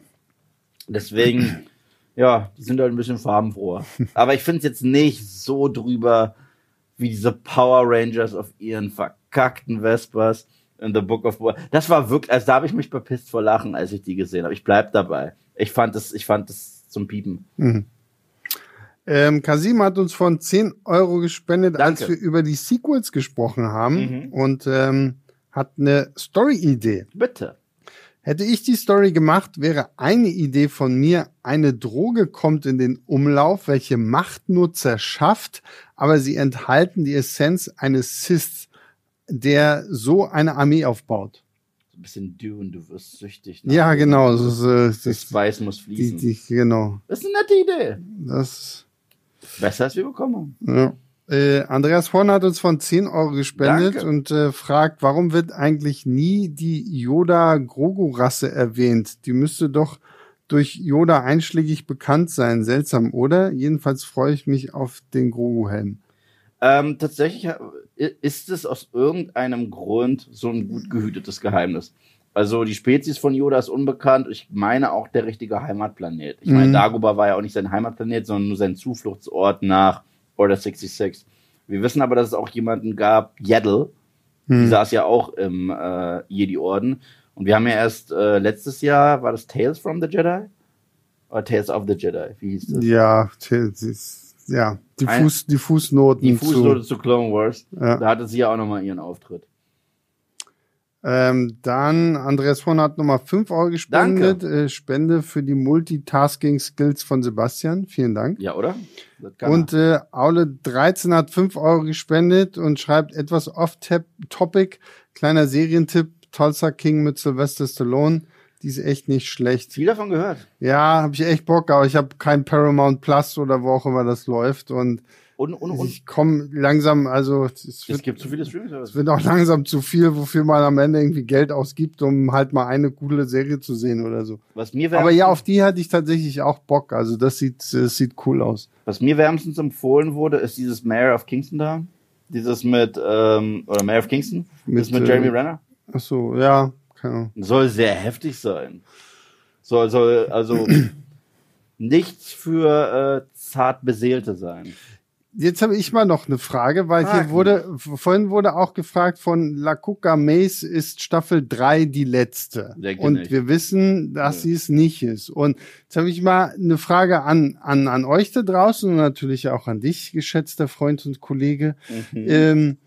Deswegen, ja, die sind halt ein bisschen farbenfroher. Aber ich finde es jetzt nicht so drüber wie diese Power Rangers auf ihren verkackten Vespers in The Book of War. Das war wirklich, also da habe ich mich bepisst vor Lachen, als ich die gesehen habe. Ich bleib dabei. Ich fand das, ich fand das zum Piepen. ähm, Kasim hat uns von 10 Euro gespendet, als Danke. wir über die Sequels gesprochen haben Mhm. und ähm, hat eine Story-Idee. Bitte. Hätte ich die Story gemacht, wäre eine Idee von mir, eine Droge kommt in den Umlauf, welche Machtnutzer schafft, aber sie enthalten die Essenz eines Sith, der so eine Armee aufbaut. So ein bisschen Dune, du wirst süchtig. nach Ja, genau. Das ist, äh, Das das, Weiß muss die, fließen. die, genau. Das ist eine nette Idee. Das, Besser als wir bekommen. ja. Äh, Andreas Horn hat uns von 10 Euro gespendet Danke. und äh, fragt, warum wird eigentlich nie die Yoda-Grogu-Rasse erwähnt? Die müsste doch durch Yoda einschlägig bekannt sein. Seltsam, oder? Jedenfalls freue ich mich auf den Grogu-Helm. Ähm, tatsächlich äh, ist es aus irgendeinem Grund so ein gut gehütetes Geheimnis. Also die Spezies von Yoda ist unbekannt. Ich meine auch der richtige Heimatplanet. Ich meine, Mhm. Dagobah war ja auch nicht sein Heimatplanet, sondern nur sein Zufluchtsort nach Order 66. Wir wissen aber, dass es auch jemanden gab, Yaddle, die Hm. saß ja auch im äh, Jedi-Orden. Und wir haben ja erst äh, letztes Jahr, war das Tales from the Jedi? Oder Tales of the Jedi? Wie hieß das? Ja, ja, die, Fuß, die Fußnoten Die Fußnote zu. zu Clone Wars. Ja. Da hatte sie ja auch nochmal ihren Auftritt. Ähm, dann, Andreas Horn hat nochmal 5 Euro gespendet. Äh, Spende für die Multitasking-Skills von Sebastian. Vielen Dank. Ja, oder? Und äh, Aule13 hat 5 Euro gespendet und schreibt etwas off-topic. Kleiner Serientipp. Tulsa King mit Sylvester Stallone. Die ist echt nicht schlecht. Viel davon gehört. Ja, habe ich echt Bock, aber ich habe kein Paramount Plus oder wo auch immer das läuft und Und, und, und ich komme langsam, also es es wird, gibt zu viele streaming es wird auch langsam zu viel, wofür man am Ende irgendwie Geld ausgibt, um halt mal eine coole Serie zu sehen oder so. Was mir Aber ja, auf die hatte ich tatsächlich auch Bock. Also das sieht, das sieht cool aus. Was mir wärmstens empfohlen wurde, ist dieses Mayor of Kingston da. Dieses mit, ähm, oder Mayor of Kingston. Mit, das mit äh, Jeremy Renner. Ach so, ja, keine Ahnung. Soll sehr heftig sein. Soll, soll, also, nichts für äh, zart Beseelte sein. Jetzt habe ich mal noch eine Frage, weil hier Fragen. wurde, vorhin wurde auch gefragt von La Cuca Maze ist Staffel 3 die letzte. Und nicht. wir wissen, dass Ja. sie es nicht ist. Und jetzt habe ich mal eine Frage an, an, an euch da draußen und natürlich auch an dich, geschätzter Freund und Kollege. Mhm. Ähm,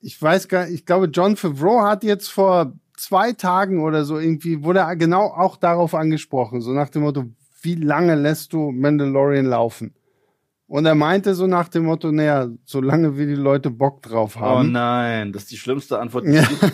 ich weiß gar ich glaube, John Favreau hat jetzt vor zwei Tagen oder so irgendwie, wurde genau auch darauf angesprochen, so nach dem Motto, wie lange lässt du Mandalorian laufen? Und er meinte so nach dem Motto, naja, solange wie die Leute Bock drauf Oh haben. nein, das ist die schlimmste Antwort, die es gibt.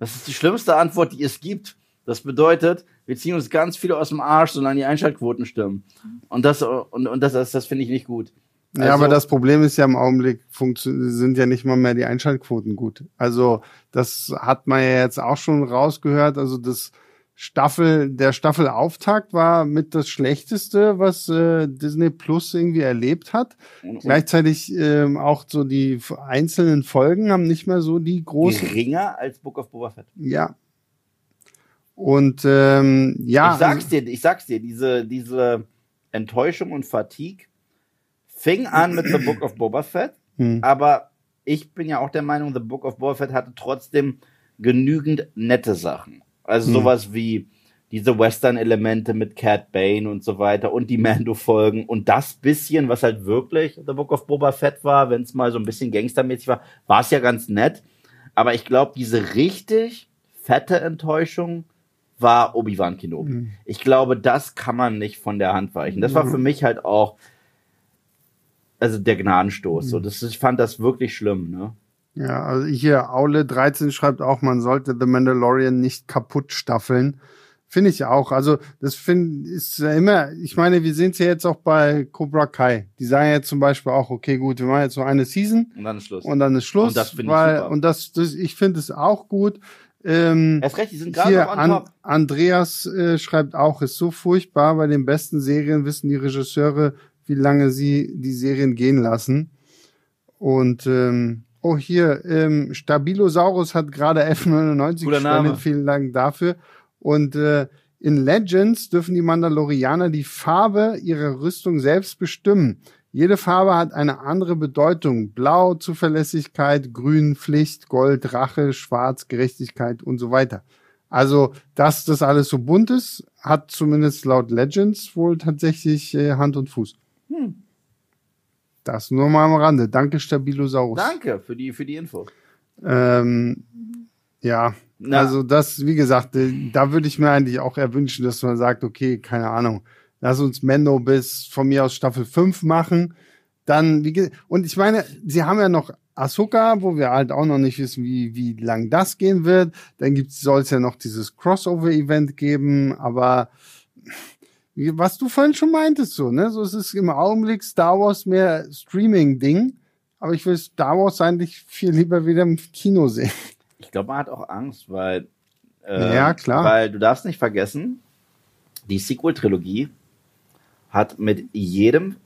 Das ist die schlimmste Antwort, die es gibt. Das bedeutet, wir ziehen uns ganz viele aus dem Arsch, solange die Einschaltquoten stimmen. Und das, und, und das, das, das finde ich nicht gut. ja, aber Also- das Problem ist ja im Augenblick, sind ja nicht mal mehr die Einschaltquoten gut. Also das hat man ja jetzt auch schon rausgehört. Also das Staffel, der Staffelauftakt war mit das Schlechteste, was äh, Disney Plus irgendwie erlebt hat. Und, und Gleichzeitig ähm, auch so die einzelnen Folgen haben nicht mehr so die großen. geringer als Book of Boba Fett. Ja. Und ähm, ja, ich sag's dir, ich sag's dir, diese, diese Enttäuschung und Fatigue fing an mit The Book of Boba Fett, Hm. aber ich bin ja auch der Meinung, The Book of Boba Fett hatte trotzdem genügend nette Sachen. Also Hm. sowas wie diese Western-Elemente mit Cat Bane und so weiter und die Mando-Folgen und das bisschen, was halt wirklich The Book of Boba Fett war, wenn es mal so ein bisschen gangstermäßig war, war es ja ganz nett. Aber ich glaube, diese richtig fette Enttäuschung war Obi-Wan Kenobi. Hm. Ich glaube, das kann man nicht von der Hand weichen. Das war Mhm. für mich halt auch also der Gnadenstoß. Mhm. So, das, ich fand das wirklich schlimm, ne? Ja, also hier, Aule 13 schreibt auch, man sollte The Mandalorian nicht kaputt staffeln. Finde ich auch. Also, das finde ist ja immer, ich meine, wir sehen es ja jetzt auch bei Cobra Kai. Die sagen ja zum Beispiel auch, okay, gut, wir machen jetzt so eine Season Und dann ist Schluss. und dann ist Schluss. Und das finde ich super. Und das, das ich finde es auch gut. Ähm, Erst recht, die sind gerade hier, noch an, top. Andreas äh, schreibt auch, ist so furchtbar, bei den besten Serien wissen die Regisseure, wie lange sie die Serien gehen lassen. Und ähm, oh hier, ähm, Stabilosaurus hat gerade 1199 Cooler Name. gespendet, vielen Dank dafür. Und äh, in Legends dürfen die Mandalorianer die Farbe ihrer Rüstung selbst bestimmen. Jede Farbe hat eine andere Bedeutung. Blau, Zuverlässigkeit, Grün, Pflicht, Gold, Rache, Schwarz, Gerechtigkeit und so weiter. Also, dass das alles so bunt ist, hat zumindest laut Legends wohl tatsächlich äh, Hand und Fuß. Hm. Das nur mal am Rande. Danke, Stabilosaurus. Danke für die, für die Info. Ähm, ja, Na. also das, wie gesagt, äh, da würde ich mir eigentlich auch erwünschen, dass man sagt, okay, keine Ahnung, lass uns Mendo bis von mir aus Staffel 5 machen. Dann, wie und ich meine, sie haben ja noch Ahsoka, wo wir halt auch noch nicht wissen, wie, wie lang das gehen wird. Dann soll es ja noch dieses Crossover-Event geben, aber was du vorhin schon meintest, so, ne? So, es ist im Augenblick Star Wars mehr Streaming-Ding, aber ich will Star Wars eigentlich viel lieber wieder im Kino sehen. Ich glaube, man hat auch Angst, weil. äh, Ja, klar. Weil du darfst nicht vergessen, die Sequel-Trilogie hat mit jedem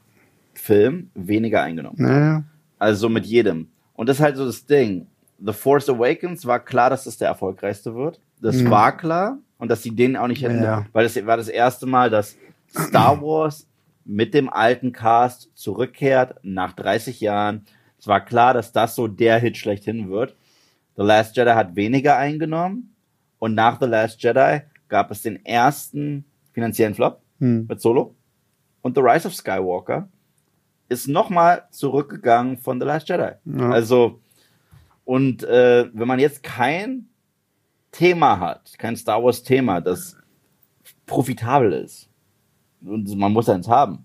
Film weniger eingenommen. Naja. Also mit jedem. Und das ist halt so das Ding. The Force Awakens war klar, dass es der erfolgreichste wird. Das Mhm. war klar. Und dass sie den auch nicht hätten. Ja. Weil das war das erste Mal, dass Star Wars mit dem alten Cast zurückkehrt nach 30 Jahren. Es war klar, dass das so der Hit schlechthin wird. The Last Jedi hat weniger eingenommen. Und nach The Last Jedi gab es den ersten finanziellen Flop Hm. mit Solo. Und The Rise of Skywalker ist nochmal zurückgegangen von The Last Jedi. Ja. Also, und äh, wenn man jetzt kein Thema hat, kein Star Wars Thema, das profitabel ist, und man muss eins haben,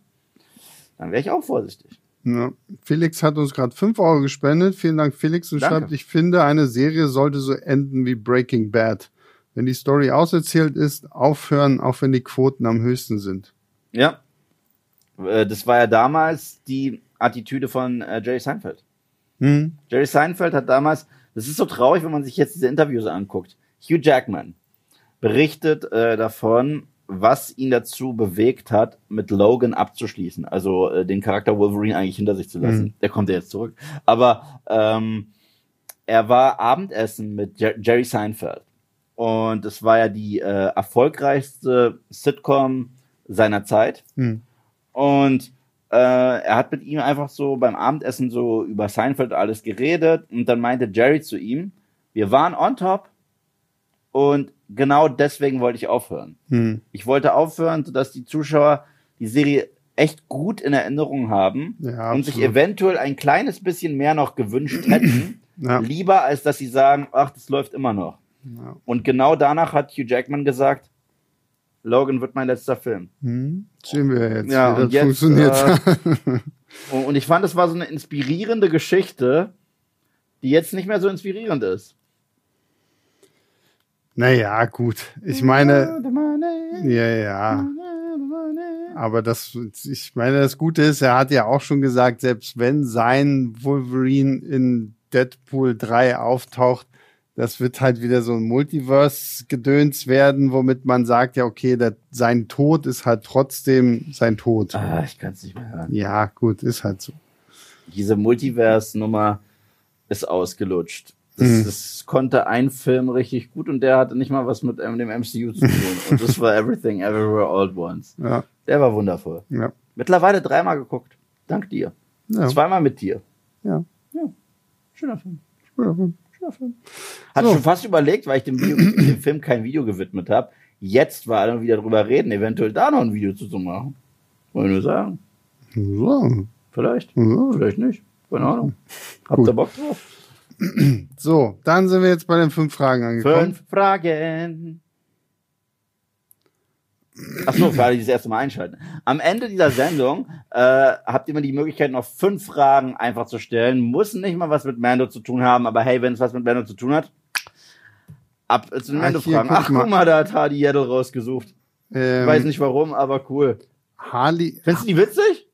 dann wäre ich auch vorsichtig. Ja. Felix hat uns gerade 5 Euro gespendet. Vielen Dank, Felix. Und Danke. schreibt, ich finde, eine Serie sollte so enden wie Breaking Bad. Wenn die Story auserzählt ist, aufhören, auch wenn die Quoten am höchsten sind. Ja. Äh, Das war ja damals die Attitüde von äh, Jerry Seinfeld. Hm? Jerry Seinfeld hat damals, das ist so traurig, wenn man sich jetzt diese Interviews anguckt. Hugh Jackman berichtet äh, davon, was ihn dazu bewegt hat, mit Logan abzuschließen. Also äh, den Charakter Wolverine eigentlich hinter sich zu lassen. Mhm. Der kommt ja jetzt zurück. Aber ähm, er war Abendessen mit Jer Jerry Seinfeld. Und es war ja die äh, erfolgreichste Sitcom seiner Zeit. Hm. Und äh, er hat mit ihm einfach so beim Abendessen so über Seinfeld alles geredet. Und dann meinte Jerry zu ihm, wir waren on top. Und genau deswegen wollte ich aufhören. Hm. Ich wollte aufhören, sodass die Zuschauer die Serie echt gut in Erinnerung haben Ja, und sich eventuell ein kleines bisschen mehr noch gewünscht hätten. Ja. Lieber als dass sie sagen, ach, das läuft immer noch. Ja. Und genau danach hat Hugh Jackman gesagt, Logan wird mein letzter Film. Hm. Sehen wir jetzt, Ja, wie und das jetzt, funktioniert. Und und ich fand, es war so eine inspirierende Geschichte, die jetzt nicht mehr so inspirierend ist. Naja, gut. Ich meine, ja, ja. Aber das, ich meine, das Gute ist, er hat ja auch schon gesagt, selbst wenn sein Wolverine in Deadpool 3 auftaucht, das wird halt wieder so ein Multiverse-Gedöns werden, womit man sagt, ja, okay, der, sein Tod ist halt trotzdem sein Tod. Ah, ich kann es nicht mehr hören. Ja, gut, ist halt so. Diese Multiverse-Nummer ist ausgelutscht. Das, Mhm. das konnte ein Film richtig gut und der hatte nicht mal was mit ähm, dem MCU zu tun. und das war Everything Everywhere All at Once. Ja, Der war wundervoll. ja, Mittlerweile dreimal geguckt. Dank dir. ja. Zweimal mit dir. ja. Schöner Film. ja. Schöner Film. Hat So. schon fast überlegt, weil ich dem, Video, dem Film kein Video gewidmet habe. Jetzt war alle wieder drüber reden, eventuell da noch ein Video zu, machen. Wollen wir nur sagen. So. Vielleicht. Ja. Vielleicht nicht. Keine Ahnung. Habt ihr Bock drauf? So, dann sind wir jetzt bei den fünf Fragen angekommen. Fünf Fragen. Achso, für alle, die das erste Mal einschalten. Am Ende dieser Sendung äh, habt ihr immer die Möglichkeit, noch fünf Fragen einfach zu stellen. Muss nicht mal was mit Mando zu tun haben, aber hey, wenn es was mit Mando zu tun hat, ab äh, zu den Mando-Fragen. Ach, mal. guck mal, da hat Hardy Yaddle rausgesucht. Ich Ähm, weiß nicht warum, aber cool. Harley, Findest du die witzig?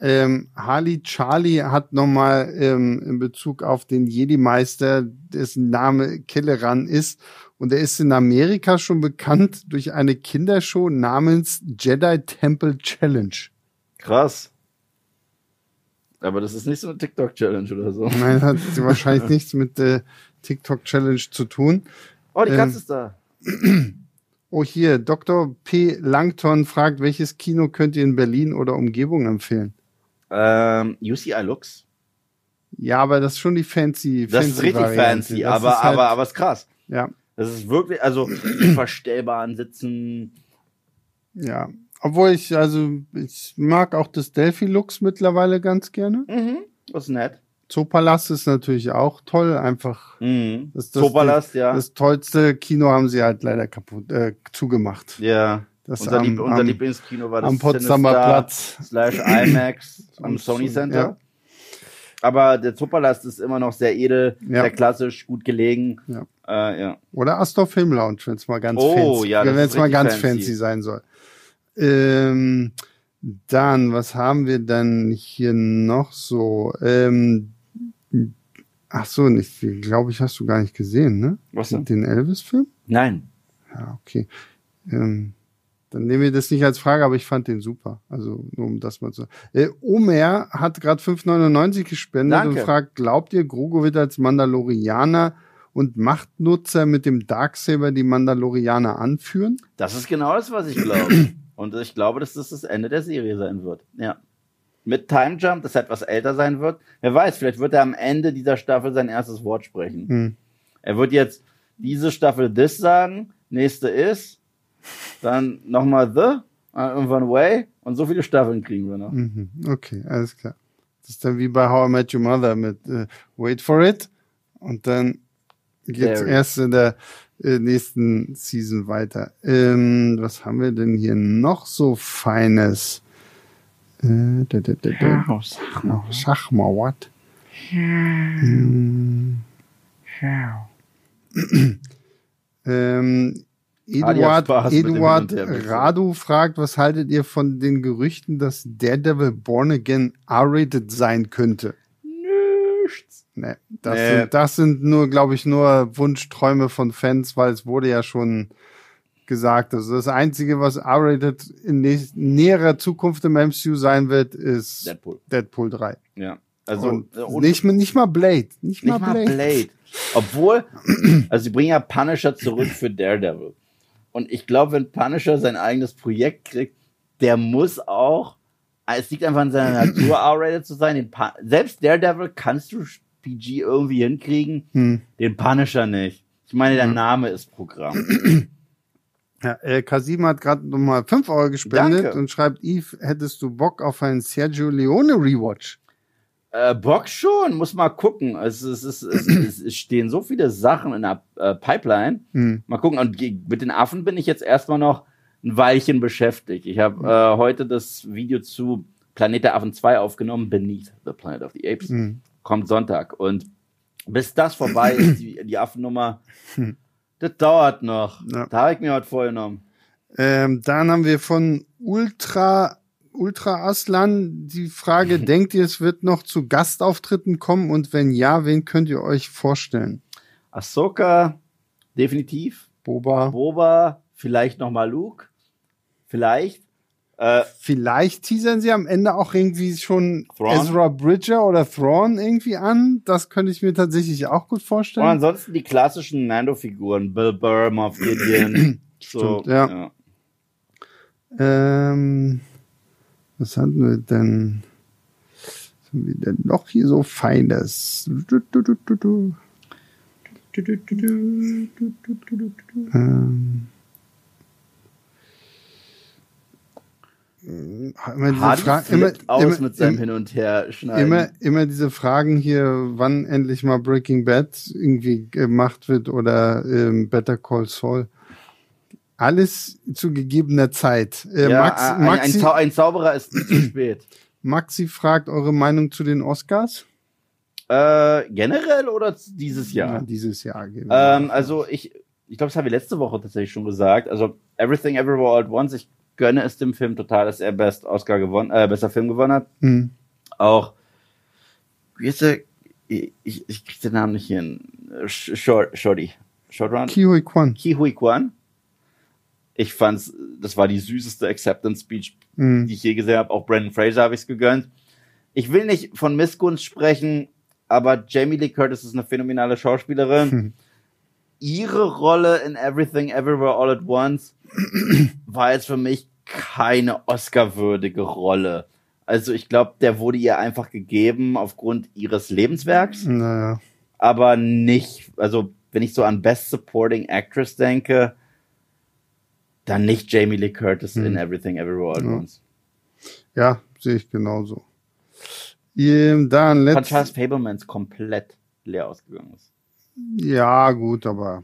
Ähm, Harley Charlie hat nochmal ähm, in Bezug auf den Jedi-Meister, dessen Name Kelleran ist. Und er ist in Amerika schon bekannt durch eine Kindershow namens Jedi Temple Challenge. Krass. Aber das ist nicht so eine TikTok-Challenge oder so. Nein, hat wahrscheinlich nichts mit der TikTok Challenge zu tun. Oh, die Ähm, Katze ist da. Oh, hier, Dr. P. Langton fragt, welches Kino könnt ihr in Berlin oder Umgebung empfehlen? Ähm, UCI Lux. Ja, aber das ist schon die fancy, Das ist richtig Variante. fancy, Das aber, ist halt, aber, aber ist krass. Ja, Das ist wirklich, also verstellbaren Sitzen. ja. Obwohl ich, also, ich mag auch das Delphi-Lux mittlerweile ganz gerne. Mhm, das ist nett. Zoopalast ist natürlich auch toll, einfach Mhm. Das- das- Zoopalast, ja. das tollste Kino haben sie halt leider kaputt, äh, zugemacht. ja. Das unser, am- Lieb unser am- Lieblingskino war das am Potsdamer Sinister Platz. slash IMAX am Sony Son- Center. ja. Aber der Zoopalast ist immer noch sehr edel, Ja. sehr klassisch, gut gelegen. Ja. Äh, ja. Oder Astor Film Lounge, wenn es mal ganz Oh, fancy, ja, wenn es mal ganz fancy. fancy sein soll. Ähm, dann, was haben wir dann hier noch so? Ähm, ach so, nicht, glaube ich, hast du gar nicht gesehen, ne? Was denn? Den Elvis-Film? Nein. Ja, okay. Ähm, dann nehmen wir das nicht als Frage, aber ich fand den super. Also nur um das mal zu. Äh, Omer hat gerade 5,99 gespendet Danke. und fragt: Glaubt ihr, Grogu wird als Mandalorianer und Machtnutzer mit dem Darksaber die Mandalorianer anführen? Das ist genau das, was ich glaube. Und ich glaube, dass das das Ende der Serie sein wird. Ja. Mit Time Jump, das etwas älter sein wird. Wer weiß, vielleicht wird er am Ende dieser Staffel sein erstes Wort sprechen. Hm. Er wird jetzt diese Staffel this sagen, nächste is, dann nochmal the, äh, irgendwann way und so viele Staffeln kriegen wir noch. Mhm. Okay, alles klar. Das ist dann wie bei How I Met Your Mother mit äh, Wait for it und dann geht's There. erst in der äh, nächsten Season weiter. Ähm, was haben wir denn hier noch so Feines? Äh, da, da, da, da. Oh, sag mal. Oh, sag mal, what? Hm. Ähm, Eduard, Eduard. Radu fragt, was haltet ihr von den Gerüchten, dass Daredevil Born Again R-rated sein könnte? Nichts. Nee, das, Nee. Sind, das sind nur, glaube ich, nur Wunschträume von Fans, weil es wurde ja schon gesagt. Also das Einzige, was R-rated in nä näherer Zukunft im MCU sein wird, ist Deadpool. Deadpool 3. Ja. Also, Und äh, und nicht, nicht mal Blade. Nicht, nicht mal mal Blade. Blade. Obwohl, also sie bringen ja Punisher zurück für Daredevil. Und ich glaube, wenn Punisher sein eigenes Projekt kriegt, der muss auch, es liegt einfach in seiner Natur, R-rated zu sein. Den Selbst Daredevil kannst du PG irgendwie hinkriegen, Hm. den Punisher nicht. Ich meine, der Name ist Programm. Ja, äh, Kasim hat gerade nochmal 5 Euro gespendet Danke. und schreibt, Eve, hättest du Bock auf einen Sergio Leone Rewatch? Äh, Bock schon, muss mal gucken. Es, es, es, es, stehen so viele Sachen in der äh, Pipeline. Hm. Mal gucken. Und mit den Affen bin ich jetzt erstmal noch ein Weilchen beschäftigt. Ich habe äh, heute das Video zu Planet der Affen 2 aufgenommen, Beneath the Planet of the Apes. Hm. Kommt Sonntag. Und bis das vorbei ist, die, die Affennummer, das dauert noch. Ja. Da habe ich mir heute vorgenommen. Ähm, dann haben wir von Ultra, Ultra Aslan die Frage, denkt ihr, es wird noch zu Gastauftritten kommen und wenn ja, wen könnt ihr euch vorstellen? Ahsoka, definitiv. Boba. Boba, vielleicht nochmal Luke. Vielleicht. Äh, Vielleicht teasern sie am Ende auch irgendwie schon Thrawn? Ezra Bridger oder Thrawn irgendwie an. Das könnte ich mir tatsächlich auch gut Und vorstellen. ansonsten die klassischen Mando-Figuren, Bill Burr, Moff Gideon. so, Stimmt, ja. Ähm, was hatten wir denn? Was haben wir denn noch hier so Feines? Ähm. Immer diese, Fra immer, immer, mit seinem im- Hin- und Her-Schneiden. immer, immer diese Fragen hier, wann endlich mal Breaking Bad irgendwie gemacht wird oder ähm, Better Call Saul. Alles zu gegebener Zeit. Äh, ja, Max, ein, ein, Maxi, Zau ein Zauberer ist zu spät. Maxi fragt eure Meinung zu den Oscars. Äh, generell oder dieses Jahr? dieses Jahr. wir Ähm, also ich, ich glaube, das haben wir letzte Woche tatsächlich schon gesagt. Also Everything Everywhere All at Once, ich gönne es dem Film total, dass er Best Oscar gewonnen, äh, bester Film gewonnen hat. Hm. Auch, wie ist der, ich, ich, ich krieg den Namen nicht hin. Sh- Short, Shorty. Short Run? Kihui Kwan. Ki Hui Kwan. Ich fand's, das war die süßeste Acceptance Speech, Hm. die ich je gesehen habe. Auch Brandon Fraser habe ich's gegönnt. Ich will nicht von Missgunst sprechen, aber Jamie Lee Curtis ist eine phänomenale Schauspielerin. Hm. Ihre Rolle in Everything Everywhere All at Once war jetzt für mich keine Oscar-würdige Rolle. Also ich glaube, der wurde ihr einfach gegeben aufgrund ihres Lebenswerks Naja. aber nicht, also wenn ich so an Best Supporting Actress denke, dann nicht Jamie Lee Curtis in Everything Everywhere at Ja. Once. Ja, sehe ich genauso. Dann Von Charles Fablemans komplett leer ausgegangen ist. Ja, gut, aber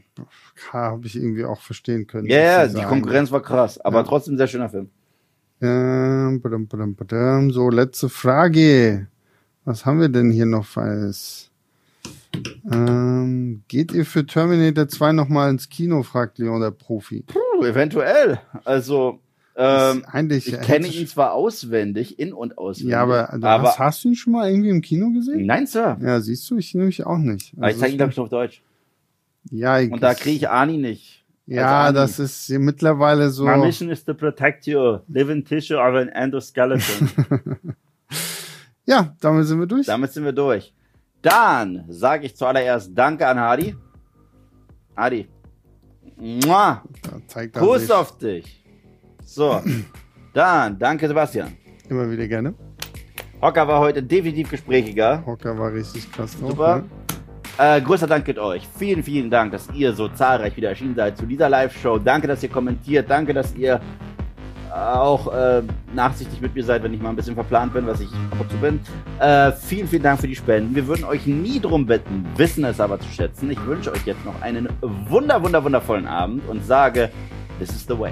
habe ich irgendwie auch verstehen können. Ja, sie die sagen. Konkurrenz war krass, aber Ja. trotzdem sehr schöner Film. Ähm. So, letzte Frage. Was haben wir denn hier noch Feines? Ähm, geht ihr für Terminator 2 nochmal ins Kino, fragt Leon der Profi. Puh, eventuell. Also, ähm, eigentlich, ich kenne ihn zwar auswendig, in- und auswendig. Ja, aber, du aber hast, hast du ihn schon mal irgendwie im Kino gesehen? nein, Sir. Ja, siehst du, ich nämlich auch nicht. Aber ich zeige ihn, glaube ich, auf Deutsch. ja, ich, Und da kriege ich Ani nicht. Ja, als Ani. das ist mittlerweile so. My mission is to protect you. Living tissue of an endoskeleton. Ja, damit sind wir durch. Damit sind wir durch. Dann sage ich zuallererst Danke an Hadi. Hadi. Mua. Zeigt Kuss sich auf dich. So. Dann, danke Sebastian. immer wieder gerne. Hocker war heute definitiv gesprächiger. Hocker war richtig krass. Super. ne? Äh, größter Dank geht euch. Vielen, vielen Dank, dass ihr so zahlreich wieder erschienen seid zu dieser Live-Show. Danke, dass ihr kommentiert. Danke, dass ihr auch äh, nachsichtig mit mir seid, wenn ich mal ein bisschen verplant bin, was ich ab und bin. Äh, vielen, vielen Dank für die Spenden. Wir würden euch nie drum bitten, wissen es aber zu schätzen. Ich wünsche euch jetzt noch einen wunder, wunder, wundervollen Abend und sage, this is the way.